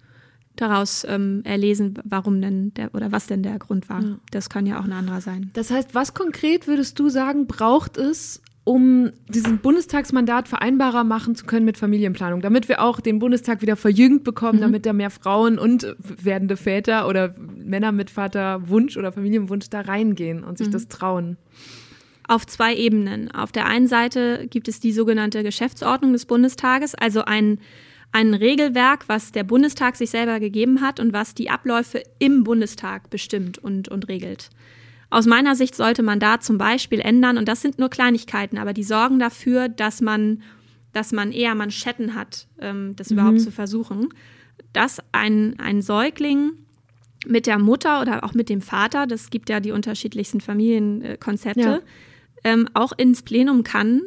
daraus ähm, erlesen, warum denn der oder was denn der Grund war. Ja. Das kann ja auch ein anderer sein. Das heißt, was konkret würdest du sagen, braucht es, um diesen Bundestagsmandat vereinbarer machen zu können mit Familienplanung, damit wir auch den Bundestag wieder verjüngt bekommen, mhm. damit da mehr Frauen und werdende Väter oder Männer mit Vaterwunsch oder Familienwunsch da reingehen und sich mhm. das trauen? Auf zwei Ebenen. Auf der einen Seite gibt es die sogenannte Geschäftsordnung des Bundestages, also ein ein Regelwerk, was der Bundestag sich selber gegeben hat und was die Abläufe im Bundestag bestimmt und, und regelt. Aus meiner Sicht sollte man da zum Beispiel ändern, und das sind nur Kleinigkeiten, aber die sorgen dafür, dass man, dass man eher Manschetten hat, ähm, das mhm. überhaupt zu versuchen, dass ein, ein Säugling mit der Mutter oder auch mit dem Vater, das gibt ja die unterschiedlichsten Familienkonzepte, ja. ähm, auch ins Plenum kann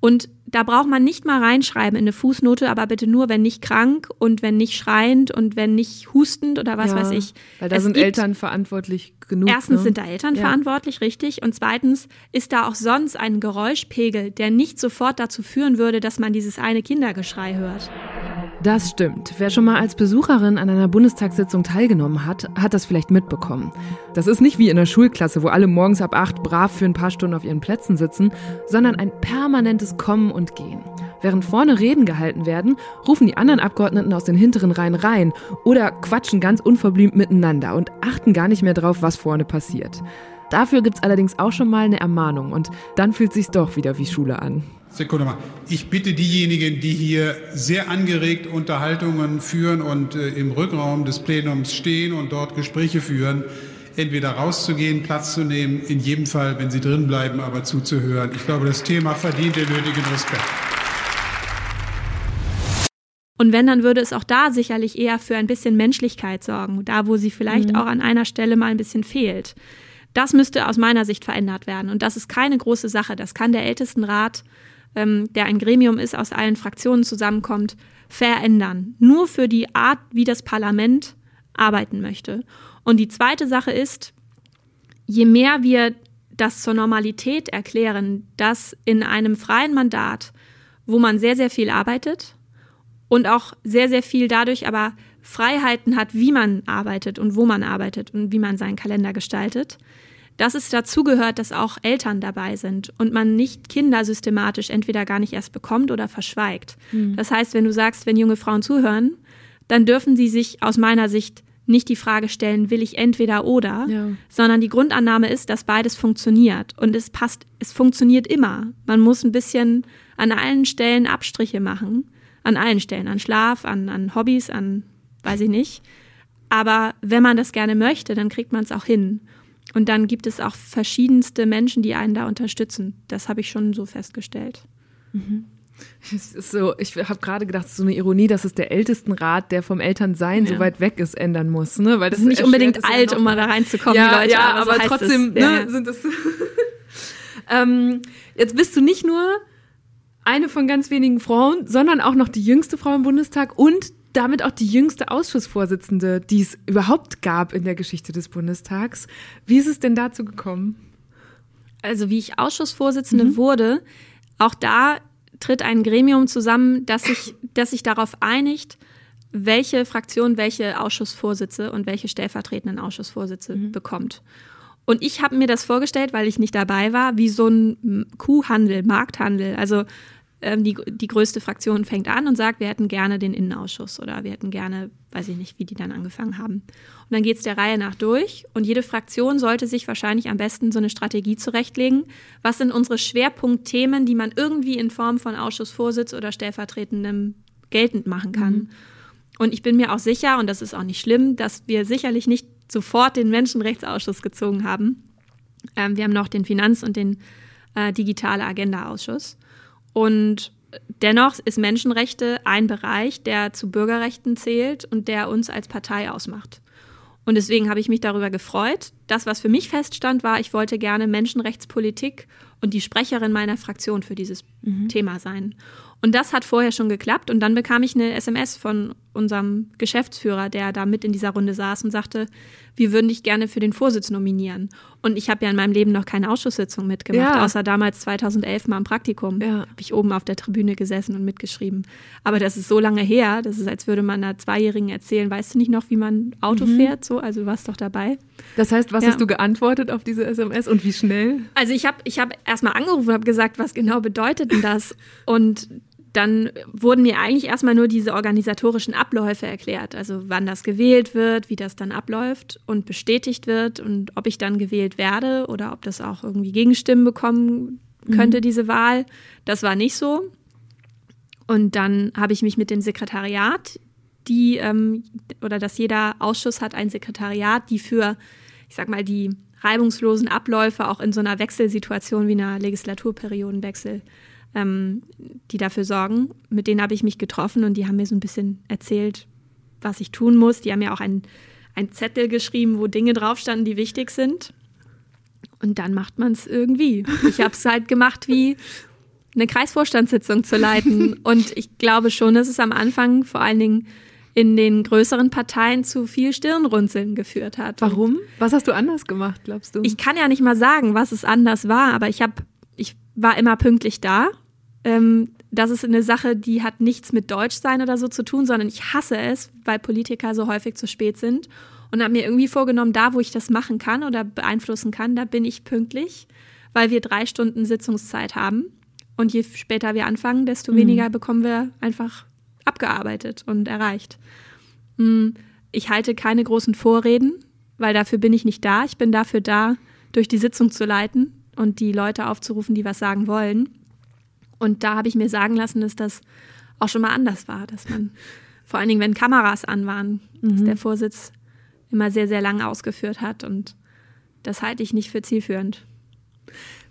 und da braucht man nicht mal reinschreiben in eine Fußnote, aber bitte nur, wenn nicht krank und wenn nicht schreiend und wenn nicht hustend oder was ja, weiß ich. Weil da es sind Eltern verantwortlich genug. Erstens ne? sind da Eltern ja. verantwortlich, richtig. Und zweitens ist da auch sonst ein Geräuschpegel, der nicht sofort dazu führen würde, dass man dieses eine Kindergeschrei hört. Das stimmt. Wer schon mal als Besucherin an einer Bundestagssitzung teilgenommen hat, hat das vielleicht mitbekommen. Das ist nicht wie in der Schulklasse, wo alle morgens ab acht brav für ein paar Stunden auf ihren Plätzen sitzen, sondern ein permanentes Kommen und Gehen. Während vorne Reden gehalten werden, rufen die anderen Abgeordneten aus den hinteren Reihen rein oder quatschen ganz unverblümt miteinander und achten gar nicht mehr drauf, was vorne passiert. Dafür gibt's allerdings auch schon mal eine Ermahnung und dann fühlt sich's doch wieder wie Schule an. Sekunde mal. Ich bitte diejenigen, die hier sehr angeregt Unterhaltungen führen und äh, im Rückraum des Plenums stehen und dort Gespräche führen, entweder rauszugehen, Platz zu nehmen, in jedem Fall, wenn sie drin bleiben, aber zuzuhören. Ich glaube, das Thema verdient den nötigen Respekt. Und wenn, dann würde es auch da sicherlich eher für ein bisschen Menschlichkeit sorgen, da wo sie vielleicht mhm. auch an einer Stelle mal ein bisschen fehlt. Das müsste aus meiner Sicht verändert werden. Und das ist keine große Sache. Das kann der Ältestenrat ähm, der ein Gremium ist, aus allen Fraktionen zusammenkommt, verändern. Nur für die Art, wie das Parlament arbeiten möchte. Und die zweite Sache ist, je mehr wir das zur Normalität erklären, dass in einem freien Mandat, wo man sehr, sehr viel arbeitet und auch sehr, sehr viel dadurch aber Freiheiten hat, wie man arbeitet und wo man arbeitet und wie man seinen Kalender gestaltet, dass es dazugehört, dass auch Eltern dabei sind und man nicht Kinder systematisch entweder gar nicht erst bekommt oder verschweigt. Mhm. Das heißt, wenn du sagst, wenn junge Frauen zuhören, dann dürfen sie sich aus meiner Sicht nicht die Frage stellen, will ich entweder oder, ja. sondern die Grundannahme ist, dass beides funktioniert und es passt, es funktioniert immer. Man muss ein bisschen an allen Stellen Abstriche machen, an allen Stellen, an Schlaf, an, an Hobbys, an weiß ich nicht. Aber wenn man das gerne möchte, dann kriegt man es auch hin. Und dann gibt es auch verschiedenste Menschen, die einen da unterstützen. Das habe ich schon so festgestellt. Mhm. So, ich habe gerade gedacht, so eine Ironie, dass es der Ältestenrat, der vom Elternsein ja. so weit weg ist, ändern muss. Ne? Weil das, ist nicht unbedingt alt, ja um mal da reinzukommen, ja, Leute. Ja, aber, aber so trotzdem es, ne, sind das. [LAUGHS] ähm, jetzt bist du nicht nur eine von ganz wenigen Frauen, sondern auch noch die jüngste Frau im Bundestag und damit auch die jüngste Ausschussvorsitzende, die es überhaupt gab in der Geschichte des Bundestags. Wie ist es denn dazu gekommen? Also wie ich Ausschussvorsitzende mhm. wurde, auch da tritt ein Gremium zusammen, das sich, das sich darauf einigt, welche Fraktion welche Ausschussvorsitze und welche stellvertretenden Ausschussvorsitze mhm. bekommt. Und ich habe mir das vorgestellt, weil ich nicht dabei war, wie so ein Kuhhandel, Markthandel. Also ähm, die, die größte Fraktion fängt an und sagt, wir hätten gerne den Innenausschuss oder wir hätten gerne, weiß ich nicht, wie die dann angefangen haben. Und dann geht es der Reihe nach durch und jede Fraktion sollte sich wahrscheinlich am besten so eine Strategie zurechtlegen. Was sind unsere Schwerpunktthemen, die man irgendwie in Form von Ausschussvorsitz oder stellvertretendem geltend machen kann? Mhm. Und ich bin mir auch sicher, und das ist auch nicht schlimm, dass wir sicherlich nicht sofort den Menschenrechtsausschuss gezogen haben. Ähm, wir haben noch den Finanz- und den äh, Digitale Agenda-Ausschuss. Und dennoch ist Menschenrechte ein Bereich, der zu Bürgerrechten zählt und der uns als Partei ausmacht. Und deswegen habe ich mich darüber gefreut. Das, was für mich feststand, war, ich wollte gerne Menschenrechtspolitik und die Sprecherin meiner Fraktion für dieses mhm. Thema sein. Und das hat vorher schon geklappt. Und dann bekam ich eine SMS von unserem Geschäftsführer, der da mit in dieser Runde saß und sagte, wir würden dich gerne für den Vorsitz nominieren. Und ich habe ja in meinem Leben noch keine Ausschusssitzung mitgemacht, ja. außer damals 2011 mal im Praktikum. Ja. Habe ich oben auf der Tribüne gesessen und mitgeschrieben. Aber das ist so lange her, das ist, als würde man einer Zweijährigen erzählen, weißt du nicht noch, wie man Auto mhm. fährt? So, also du warst doch dabei. Das heißt, was ja. hast du geantwortet auf diese SMS und wie schnell? Also ich habe ich hab erstmal angerufen und habe gesagt, was genau bedeutet denn das? Und dann wurden mir eigentlich erstmal nur diese organisatorischen Abläufe erklärt. Also wann das gewählt wird, wie das dann abläuft und bestätigt wird und ob ich dann gewählt werde oder ob das auch irgendwie Gegenstimmen bekommen könnte, mhm. diese Wahl. Das war nicht so. Und dann habe ich mich mit dem Sekretariat, die ähm, oder dass jeder Ausschuss hat ein Sekretariat, die für, ich sag mal, die reibungslosen Abläufe auch in so einer Wechselsituation wie einer Legislaturperiodenwechsel ähm, die dafür sorgen. Mit denen habe ich mich getroffen und die haben mir so ein bisschen erzählt, was ich tun muss. Die haben mir auch einen, einen Zettel geschrieben, wo Dinge drauf standen, die wichtig sind. Und dann macht man es irgendwie. Ich habe es halt gemacht wie eine Kreisvorstandssitzung zu leiten. [LAUGHS] Und ich glaube schon, dass es am Anfang vor allen Dingen in den größeren Parteien zu viel Stirnrunzeln geführt hat. Warum? Was hast du anders gemacht, glaubst du? Ich kann ja nicht mal sagen, was es anders war, aber ich habe, ich war immer pünktlich da ähm, das ist eine Sache, die hat nichts mit Deutschsein oder so zu tun, sondern ich hasse es, weil Politiker so häufig zu spät sind. Und habe mir irgendwie vorgenommen, da wo ich das machen kann oder beeinflussen kann, da bin ich pünktlich, weil wir drei Stunden Sitzungszeit haben. Und je später wir anfangen, desto mhm. weniger bekommen wir einfach abgearbeitet und erreicht. Hm, ich halte keine großen Vorreden, weil dafür bin ich nicht da. Ich bin dafür da, durch die Sitzung zu leiten und die Leute aufzurufen, die was sagen wollen. Und da habe ich mir sagen lassen, dass das auch schon mal anders war, dass man vor allen Dingen, wenn Kameras an waren, mhm. dass der Vorsitz immer sehr, sehr lange ausgeführt hat. Und das halte ich nicht für zielführend.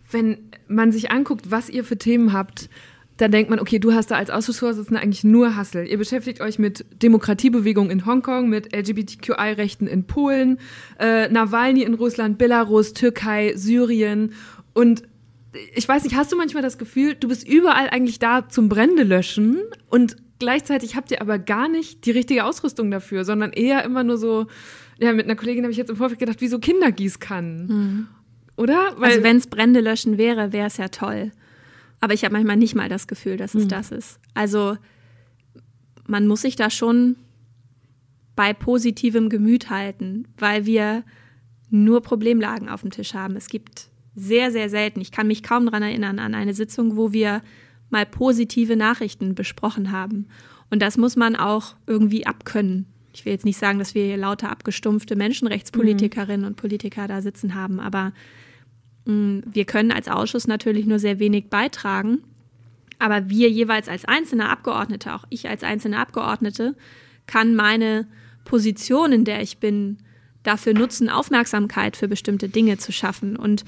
Wenn man sich anguckt, was ihr für Themen habt, dann denkt man, okay, du hast da als Ausschussvorsitzender eigentlich nur Hassel. Ihr beschäftigt euch mit Demokratiebewegung in Hongkong, mit LGBTQI-Rechten in Polen, äh, Nawalny in Russland, Belarus, Türkei, Syrien und ich weiß nicht, hast du manchmal das Gefühl, du bist überall eigentlich da zum Brände löschen und gleichzeitig habt ihr aber gar nicht die richtige Ausrüstung dafür, sondern eher immer nur so, ja, mit einer Kollegin habe ich jetzt im Vorfeld gedacht, wie so Kindergießkannen. Mhm. oder? Weil also wenn es Brände löschen wäre, wäre es ja toll. Aber ich habe manchmal nicht mal das Gefühl, dass es hm. das ist. Also man muss sich da schon bei positivem Gemüt halten, weil wir nur Problemlagen auf dem Tisch haben. Es gibt sehr, sehr selten, ich kann mich kaum daran erinnern, an eine Sitzung, wo wir mal positive Nachrichten besprochen haben. Und das muss man auch irgendwie abkönnen. Ich will jetzt nicht sagen, dass wir hier lauter abgestumpfte Menschenrechtspolitikerinnen mhm. und Politiker da sitzen haben, aber wir können als Ausschuss natürlich nur sehr wenig beitragen. Aber wir jeweils als einzelne Abgeordnete, auch ich als einzelne Abgeordnete, kann meine Position, in der ich bin, dafür nutzen, Aufmerksamkeit für bestimmte Dinge zu schaffen. Und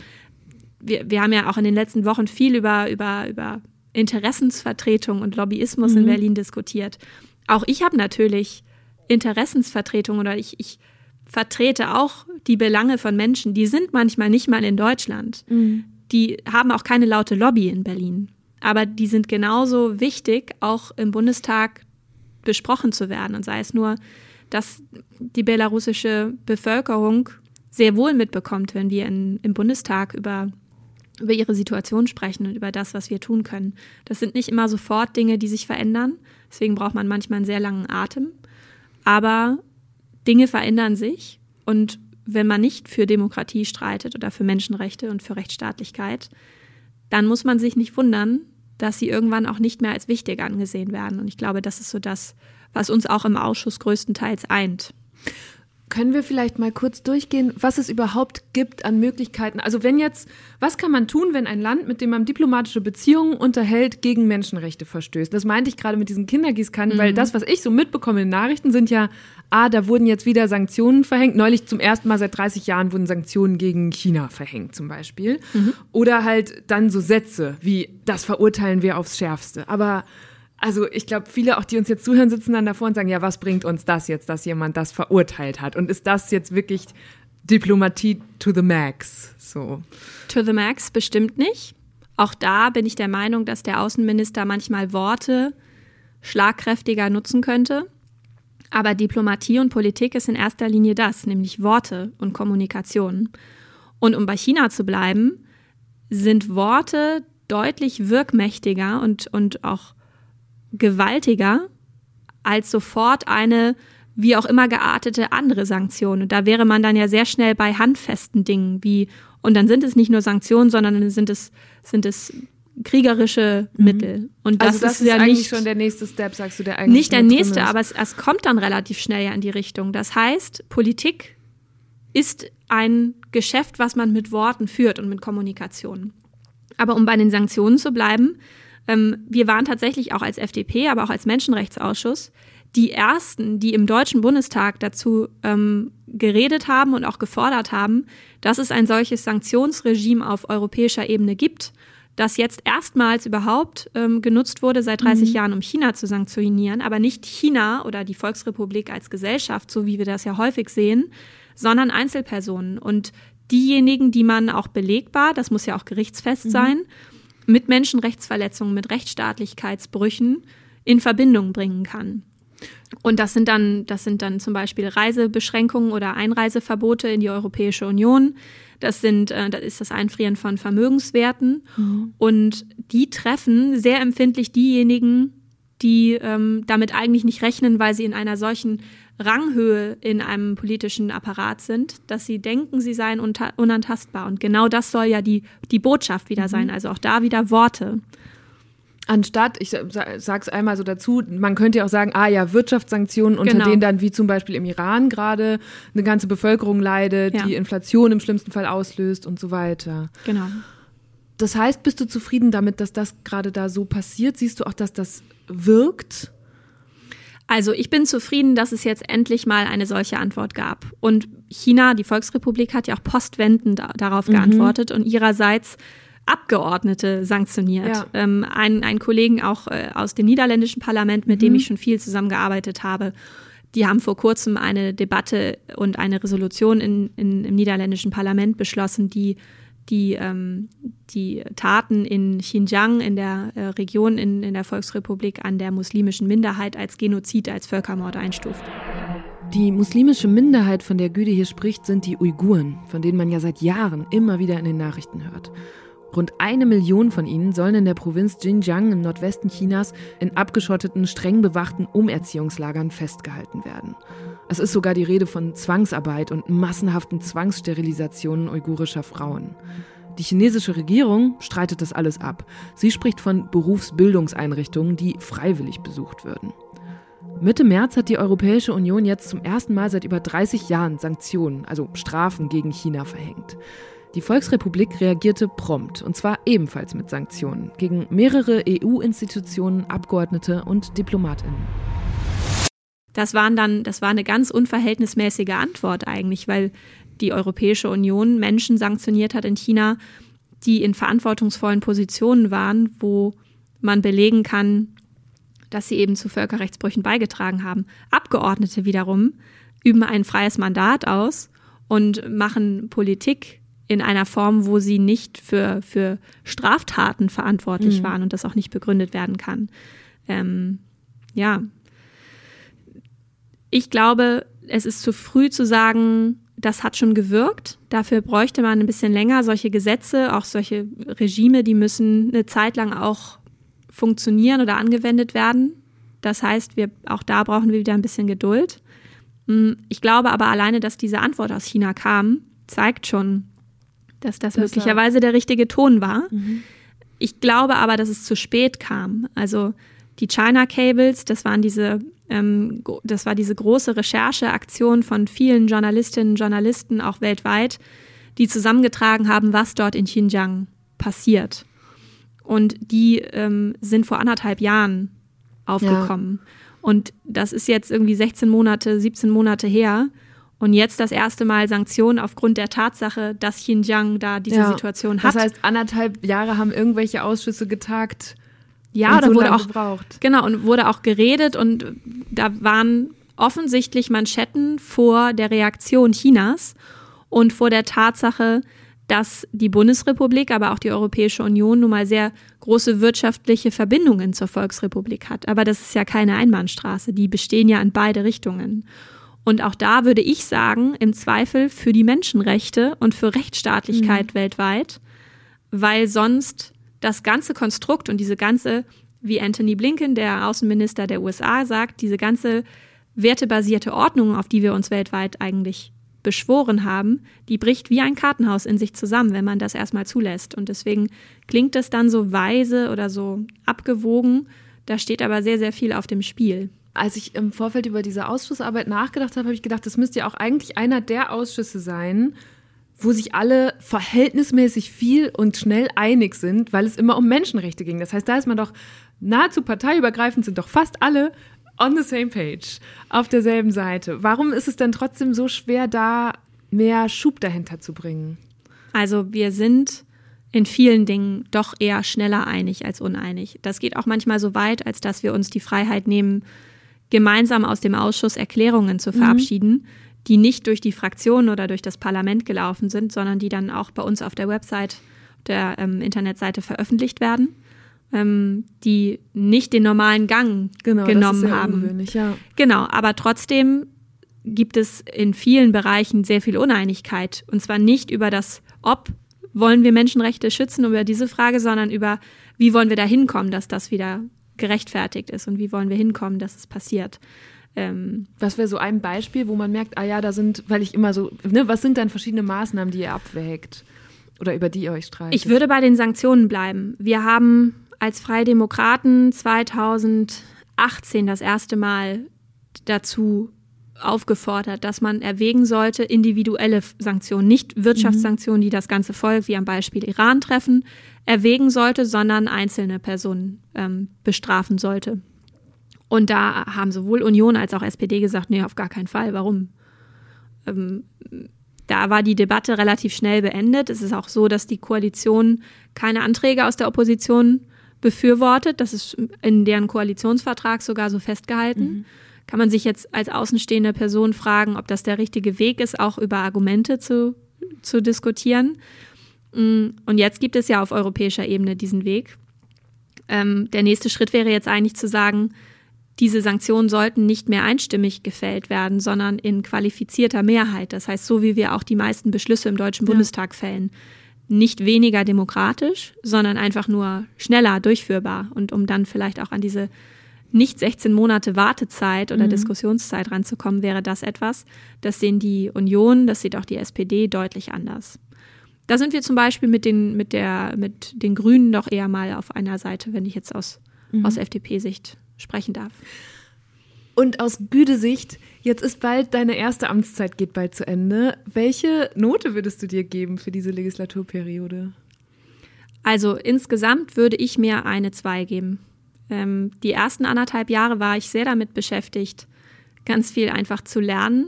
wir, wir haben ja auch in den letzten Wochen viel über, über, über Interessensvertretung und Lobbyismus mhm. in Berlin diskutiert. Auch ich habe natürlich Interessensvertretung oder ich, ich vertrete auch die Belange von Menschen, die sind manchmal nicht mal in Deutschland. Mhm. Die haben auch keine laute Lobby in Berlin. Aber die sind genauso wichtig, auch im Bundestag besprochen zu werden. Und sei es nur, dass die belarussische Bevölkerung sehr wohl mitbekommt, wenn wir in, im Bundestag über, über ihre Situation sprechen und über das, was wir tun können. Das sind nicht immer sofort Dinge, die sich verändern. Deswegen braucht man manchmal einen sehr langen Atem. Aber Dinge verändern sich. Und wenn man nicht für Demokratie streitet oder für Menschenrechte und für Rechtsstaatlichkeit, dann muss man sich nicht wundern, dass sie irgendwann auch nicht mehr als wichtig angesehen werden. Und ich glaube, das ist so das, was uns auch im Ausschuss größtenteils eint. Können wir vielleicht mal kurz durchgehen, was es überhaupt gibt an Möglichkeiten? Also wenn jetzt, was kann man tun, wenn ein Land, mit dem man diplomatische Beziehungen unterhält, gegen Menschenrechte verstößt? Das meinte ich gerade mit diesen Kindergießkannen, mhm. weil das, was ich so mitbekomme in Nachrichten, sind ja, ah, da wurden jetzt wieder Sanktionen verhängt. Neulich zum ersten Mal seit 30 Jahren wurden Sanktionen gegen China verhängt zum Beispiel. Mhm. Oder halt dann so Sätze wie, das verurteilen wir aufs Schärfste. Aber also ich glaube, viele auch, die uns jetzt zuhören, sitzen dann davor und sagen, ja, was bringt uns das jetzt, dass jemand das verurteilt hat? Und ist das jetzt wirklich Diplomatie to the max? So. To the max bestimmt nicht. Auch da bin ich der Meinung, dass der Außenminister manchmal Worte schlagkräftiger nutzen könnte. Aber Diplomatie und Politik ist in erster Linie das, nämlich Worte und Kommunikation. Und um bei China zu bleiben, sind Worte deutlich wirkmächtiger und, und auch gewaltiger als sofort eine wie auch immer geartete andere Sanktion. Und da wäre man dann ja sehr schnell bei handfesten Dingen wie, und dann sind es nicht nur Sanktionen, sondern sind es, sind es kriegerische mhm. Mittel. Und das, also das ist, ist, ja eigentlich nicht, schon der nächste Step, sagst du, der eigentlich Nicht der nächste, aber es, es kommt dann relativ schnell ja in die Richtung. Das heißt, Politik ist ein Geschäft, was man mit Worten führt und mit Kommunikation. Aber um bei den Sanktionen zu bleiben, ähm, wir waren tatsächlich auch als FDP, aber auch als Menschenrechtsausschuss die ersten, die im Deutschen Bundestag dazu ähm, geredet haben und auch gefordert haben, dass es ein solches Sanktionsregime auf europäischer Ebene gibt, das jetzt erstmals überhaupt ähm, genutzt wurde seit 30 mhm. Jahren, um China zu sanktionieren, aber nicht China oder die Volksrepublik als Gesellschaft, so wie wir das ja häufig sehen, sondern Einzelpersonen und diejenigen, die man auch belegbar, das muss ja auch gerichtsfest mhm. sein, mit Menschenrechtsverletzungen, mit Rechtsstaatlichkeitsbrüchen in Verbindung bringen kann. Und das sind dann, das sind dann zum Beispiel Reisebeschränkungen oder Einreiseverbote in die Europäische Union. Das sind, äh, das ist das Einfrieren von Vermögenswerten. Mhm. Und die treffen sehr empfindlich diejenigen, die ähm, damit eigentlich nicht rechnen, weil sie in einer solchen Ranghöhe in einem politischen Apparat sind, dass sie denken, sie seien unantastbar. Und genau das soll ja die, die Botschaft wieder mhm. sein. Also auch da wieder Worte. Anstatt, ich sag's einmal so dazu, man könnte ja auch sagen, ah ja, Wirtschaftssanktionen, unter genau. denen dann wie zum Beispiel im Iran gerade eine ganze Bevölkerung leidet, ja. die Inflation im schlimmsten Fall auslöst und so weiter. Genau. Das heißt, bist du zufrieden damit, dass das gerade da so passiert? Siehst du auch, dass das wirkt? Also ich bin zufrieden, dass es jetzt endlich mal eine solche Antwort gab. Und China, die Volksrepublik, hat ja auch postwendend darauf mhm. geantwortet und ihrerseits Abgeordnete sanktioniert. Ja. Ähm, ein, ein Kollegen auch äh, aus dem niederländischen Parlament, mit mhm. dem ich schon viel zusammengearbeitet habe, die haben vor kurzem eine Debatte und eine Resolution in, in, im niederländischen Parlament beschlossen, die die, ähm, die Taten in Xinjiang, in der äh, Region in, in der Volksrepublik, an der muslimischen Minderheit als Genozid, als Völkermord einstuft. Die muslimische Minderheit, von der Güde hier spricht, sind die Uiguren, von denen man ja seit Jahren immer wieder in den Nachrichten hört. Rund eine Million von ihnen sollen in der Provinz Xinjiang im Nordwesten Chinas in abgeschotteten, streng bewachten Umerziehungslagern festgehalten werden. Es ist sogar die Rede von Zwangsarbeit und massenhaften Zwangssterilisationen uigurischer Frauen. Die chinesische Regierung streitet das alles ab. Sie spricht von Berufsbildungseinrichtungen, die freiwillig besucht würden. Mitte März hat die Europäische Union jetzt zum ersten Mal seit über 30 Jahren Sanktionen, also Strafen gegen China verhängt. Die Volksrepublik reagierte prompt, und zwar ebenfalls mit Sanktionen gegen mehrere EU-Institutionen, Abgeordnete und Diplomatinnen. Das, waren dann, das war eine ganz unverhältnismäßige Antwort eigentlich, weil die Europäische Union Menschen sanktioniert hat in China, die in verantwortungsvollen Positionen waren, wo man belegen kann, dass sie eben zu Völkerrechtsbrüchen beigetragen haben. Abgeordnete wiederum üben ein freies Mandat aus und machen Politik in einer Form, wo sie nicht für, für Straftaten verantwortlich mhm. waren und das auch nicht begründet werden kann. Ähm, ja. Ich glaube, es ist zu früh zu sagen, das hat schon gewirkt. Dafür bräuchte man ein bisschen länger. Solche Gesetze, auch solche Regime, die müssen eine Zeit lang auch funktionieren oder angewendet werden. Das heißt, wir, auch da brauchen wir wieder ein bisschen Geduld. Hm, ich glaube aber alleine, dass diese Antwort aus China kam, zeigt schon, dass das, das möglicherweise der richtige Ton war. Mhm. Ich glaube aber, dass es zu spät kam. Also die China Cables, das waren diese, ähm, das war diese große Rechercheaktion von vielen Journalistinnen und Journalisten, auch weltweit, die zusammengetragen haben, was dort in Xinjiang passiert. Und die ähm, sind vor anderthalb Jahren aufgekommen. Ja. Und das ist jetzt irgendwie 16 Monate, 17 Monate her. Und jetzt das erste Mal Sanktionen aufgrund der Tatsache, dass Xinjiang da diese ja, Situation hat. Das heißt, anderthalb Jahre haben irgendwelche Ausschüsse getagt. Ja, da so wurde auch gebraucht. genau und wurde auch geredet und da waren offensichtlich Manschetten vor der Reaktion Chinas und vor der Tatsache, dass die Bundesrepublik, aber auch die Europäische Union nun mal sehr große wirtschaftliche Verbindungen zur Volksrepublik hat. Aber das ist ja keine Einbahnstraße, die bestehen ja in beide Richtungen. Und auch da würde ich sagen, im Zweifel für die Menschenrechte und für Rechtsstaatlichkeit mhm. weltweit, weil sonst das ganze Konstrukt und diese ganze, wie Anthony Blinken, der Außenminister der USA, sagt, diese ganze wertebasierte Ordnung, auf die wir uns weltweit eigentlich beschworen haben, die bricht wie ein Kartenhaus in sich zusammen, wenn man das erstmal zulässt. Und deswegen klingt es dann so weise oder so abgewogen. Da steht aber sehr, sehr viel auf dem Spiel. Als ich im Vorfeld über diese Ausschussarbeit nachgedacht habe, habe ich gedacht, das müsste ja auch eigentlich einer der Ausschüsse sein, wo sich alle verhältnismäßig viel und schnell einig sind, weil es immer um Menschenrechte ging. Das heißt, da ist man doch nahezu parteiübergreifend, sind doch fast alle on the same page, auf derselben Seite. Warum ist es denn trotzdem so schwer, da mehr Schub dahinter zu bringen? Also wir sind in vielen Dingen doch eher schneller einig als uneinig. Das geht auch manchmal so weit, als dass wir uns die Freiheit nehmen, gemeinsam aus dem Ausschuss Erklärungen zu mhm. verabschieden, mhm. die nicht durch die Fraktion oder durch das Parlament gelaufen sind, sondern die dann auch bei uns auf der Website, der ähm, Internetseite veröffentlicht werden ähm, die nicht den normalen Gang genau, genommen das ist haben. Ja. Genau, aber trotzdem gibt es in vielen Bereichen sehr viel Uneinigkeit. Und zwar nicht über das Ob wollen wir Menschenrechte schützen, über diese Frage, sondern über wie wollen wir da hinkommen, dass das wieder gerechtfertigt ist und wie wollen wir hinkommen, dass es passiert. Ähm, was wäre so ein Beispiel, wo man merkt, ah ja, da sind, weil ich immer so, ne, was sind dann verschiedene Maßnahmen, die ihr abwägt oder über die ihr euch streitet? Ich würde bei den Sanktionen bleiben. Wir haben als Freie Demokraten 2018 das erste Mal dazu aufgefordert, dass man erwägen sollte, individuelle Sanktionen, nicht Wirtschaftssanktionen, die das ganze Volk, wie am Beispiel Iran treffen, erwägen sollte, sondern einzelne Personen ähm, bestrafen sollte. Und da haben sowohl Union als auch SPD gesagt, nee, auf gar keinen Fall. Warum? Ähm, da war die Debatte relativ schnell beendet. Es ist auch so, dass die Koalition keine Anträge aus der Opposition befürwortet. Das ist in deren Koalitionsvertrag sogar so festgehalten. Mhm. Kann man sich jetzt als außenstehende Person fragen, ob das der richtige Weg ist, auch über Argumente zu, zu diskutieren. Mm, und jetzt gibt es ja auf europäischer Ebene diesen Weg. Ähm, der nächste Schritt wäre jetzt eigentlich zu sagen, diese Sanktionen sollten nicht mehr einstimmig gefällt werden, sondern in qualifizierter Mehrheit. Das heißt, so wie wir auch die meisten Beschlüsse im Deutschen ja. Bundestag fällen. Nicht weniger demokratisch, sondern einfach nur schneller durchführbar und um dann vielleicht auch an diese nicht 16 Monate Wartezeit oder mhm. Diskussionszeit ranzukommen, wäre das etwas. Das sehen die Union, das sieht auch die SPD deutlich anders. Da sind wir zum Beispiel mit den, mit der, mit den Grünen doch eher mal auf einer Seite, wenn ich jetzt aus, mhm. aus FDP-Sicht sprechen darf. Und aus Gütesicht, jetzt ist bald deine erste Amtszeit geht bald zu Ende. Welche Note würdest du dir geben für diese Legislaturperiode? Also insgesamt würde ich mir eine 2 geben. Ähm, die ersten anderthalb Jahre war ich sehr damit beschäftigt, ganz viel einfach zu lernen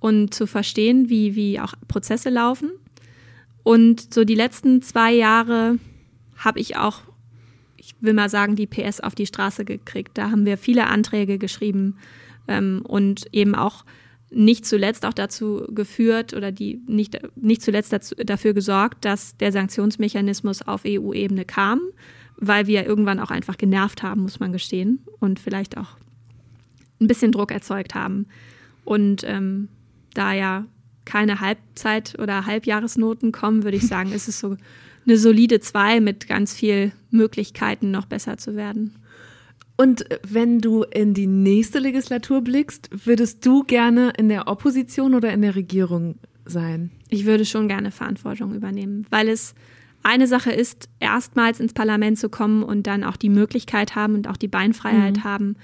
und zu verstehen, wie, wie auch Prozesse laufen. Und so die letzten zwei Jahre habe ich auch, ich will mal sagen, die PS auf die Straße gekriegt. Da haben wir viele Anträge geschrieben ähm, und eben auch nicht zuletzt auch dazu geführt oder die nicht, nicht zuletzt dazu, dafür gesorgt, dass der Sanktionsmechanismus auf EU-Ebene kam, weil wir irgendwann auch einfach genervt haben, muss man gestehen, und vielleicht auch ein bisschen Druck erzeugt haben. Und ähm, da ja keine Halbzeit- oder Halbjahresnoten kommen, würde ich sagen, ist es so eine solide 2 mit ganz viel Möglichkeiten, noch besser zu werden. Und wenn du in die nächste Legislatur blickst, würdest du gerne in der Opposition oder in der Regierung sein? Ich würde schon gerne Verantwortung übernehmen, weil es eine Sache ist, erstmals ins Parlament zu kommen und dann auch die Möglichkeit haben und auch die Beinfreiheit mhm. haben,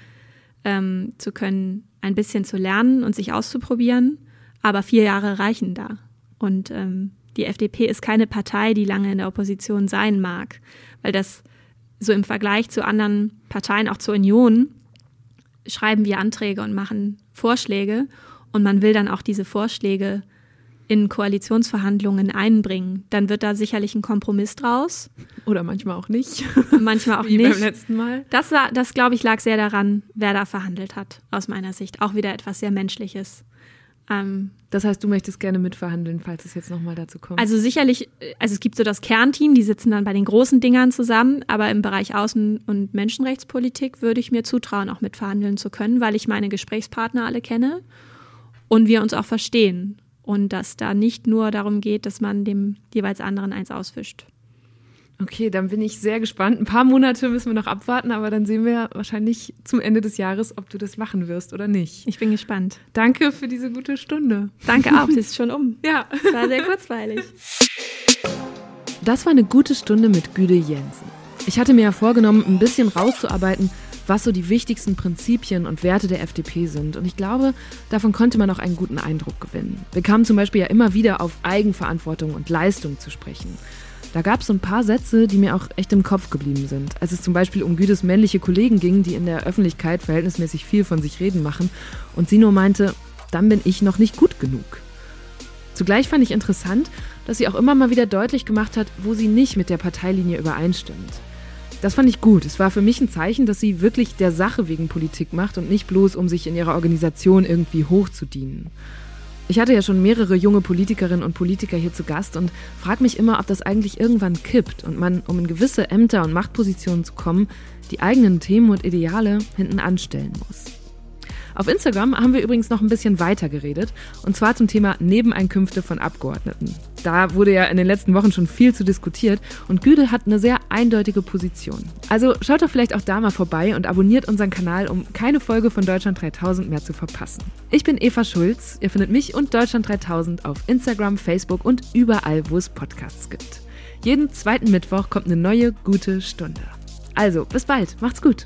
ähm, zu können, ein bisschen zu lernen und sich auszuprobieren. Aber vier Jahre reichen da. Und ähm, die FDP ist keine Partei, die lange in der Opposition sein mag, weil das so im Vergleich zu anderen Parteien, auch zur Union, schreiben wir Anträge und machen Vorschläge und man will dann auch diese Vorschläge in Koalitionsverhandlungen einbringen, dann wird da sicherlich ein Kompromiss draus. Oder manchmal auch nicht. [LAUGHS] Manchmal auch Wie nicht. beim letzten Mal. Das, das glaube ich, lag sehr daran, wer da verhandelt hat, aus meiner Sicht. Auch wieder etwas sehr Menschliches. Ähm, das heißt, du möchtest gerne mitverhandeln, falls es jetzt nochmal dazu kommt. Also sicherlich, also es gibt so das Kernteam, die sitzen dann bei den großen Dingern zusammen, aber im Bereich Außen- und Menschenrechtspolitik würde ich mir zutrauen, auch mitverhandeln zu können, weil ich meine Gesprächspartner alle kenne und wir uns auch verstehen und dass da nicht nur darum geht, dass man dem jeweils anderen eins ausfischt. Okay, dann bin ich sehr gespannt. Ein paar Monate müssen wir noch abwarten, aber dann sehen wir wahrscheinlich zum Ende des Jahres, ob du das machen wirst oder nicht. Ich bin gespannt. Danke für diese gute Stunde. Danke auch, das ist schon um. [LAUGHS] ja. Das war sehr kurzweilig. Das war eine gute Stunde mit Güde Jensen. Ich hatte mir ja vorgenommen, ein bisschen rauszuarbeiten, was so die wichtigsten Prinzipien und Werte der FDP sind. Und ich glaube, davon konnte man auch einen guten Eindruck gewinnen. Wir kamen zum Beispiel ja immer wieder auf Eigenverantwortung und Leistung zu sprechen. Da gab es so ein paar Sätze, die mir auch echt im Kopf geblieben sind. Als es zum Beispiel um Gütes männliche Kollegen ging, die in der Öffentlichkeit verhältnismäßig viel von sich reden machen und sie nur meinte, dann bin ich noch nicht gut genug. Zugleich fand ich interessant, dass sie auch immer mal wieder deutlich gemacht hat, wo sie nicht mit der Parteilinie übereinstimmt. Das fand ich gut. Es war für mich ein Zeichen, dass sie wirklich der Sache wegen Politik macht und nicht bloß, um sich in ihrer Organisation irgendwie hochzudienen. Ich hatte ja schon mehrere junge Politikerinnen und Politiker hier zu Gast und frage mich immer, ob das eigentlich irgendwann kippt und man, um in gewisse Ämter und Machtpositionen zu kommen, die eigenen Themen und Ideale hinten anstellen muss. Auf Instagram haben wir übrigens noch ein bisschen weiter geredet, und zwar zum Thema Nebeneinkünfte von Abgeordneten. Da wurde ja in den letzten Wochen schon viel zu diskutiert und Güde hat eine sehr eindeutige Position. Also schaut doch vielleicht auch da mal vorbei und abonniert unseren Kanal, um keine Folge von Deutschland 3000 mehr zu verpassen. Ich bin Eva Schulz. Ihr findet mich und Deutschland 3000 auf Instagram, Facebook und überall, wo es Podcasts gibt. Jeden zweiten Mittwoch kommt eine neue gute Stunde. Also, bis bald. Macht's gut.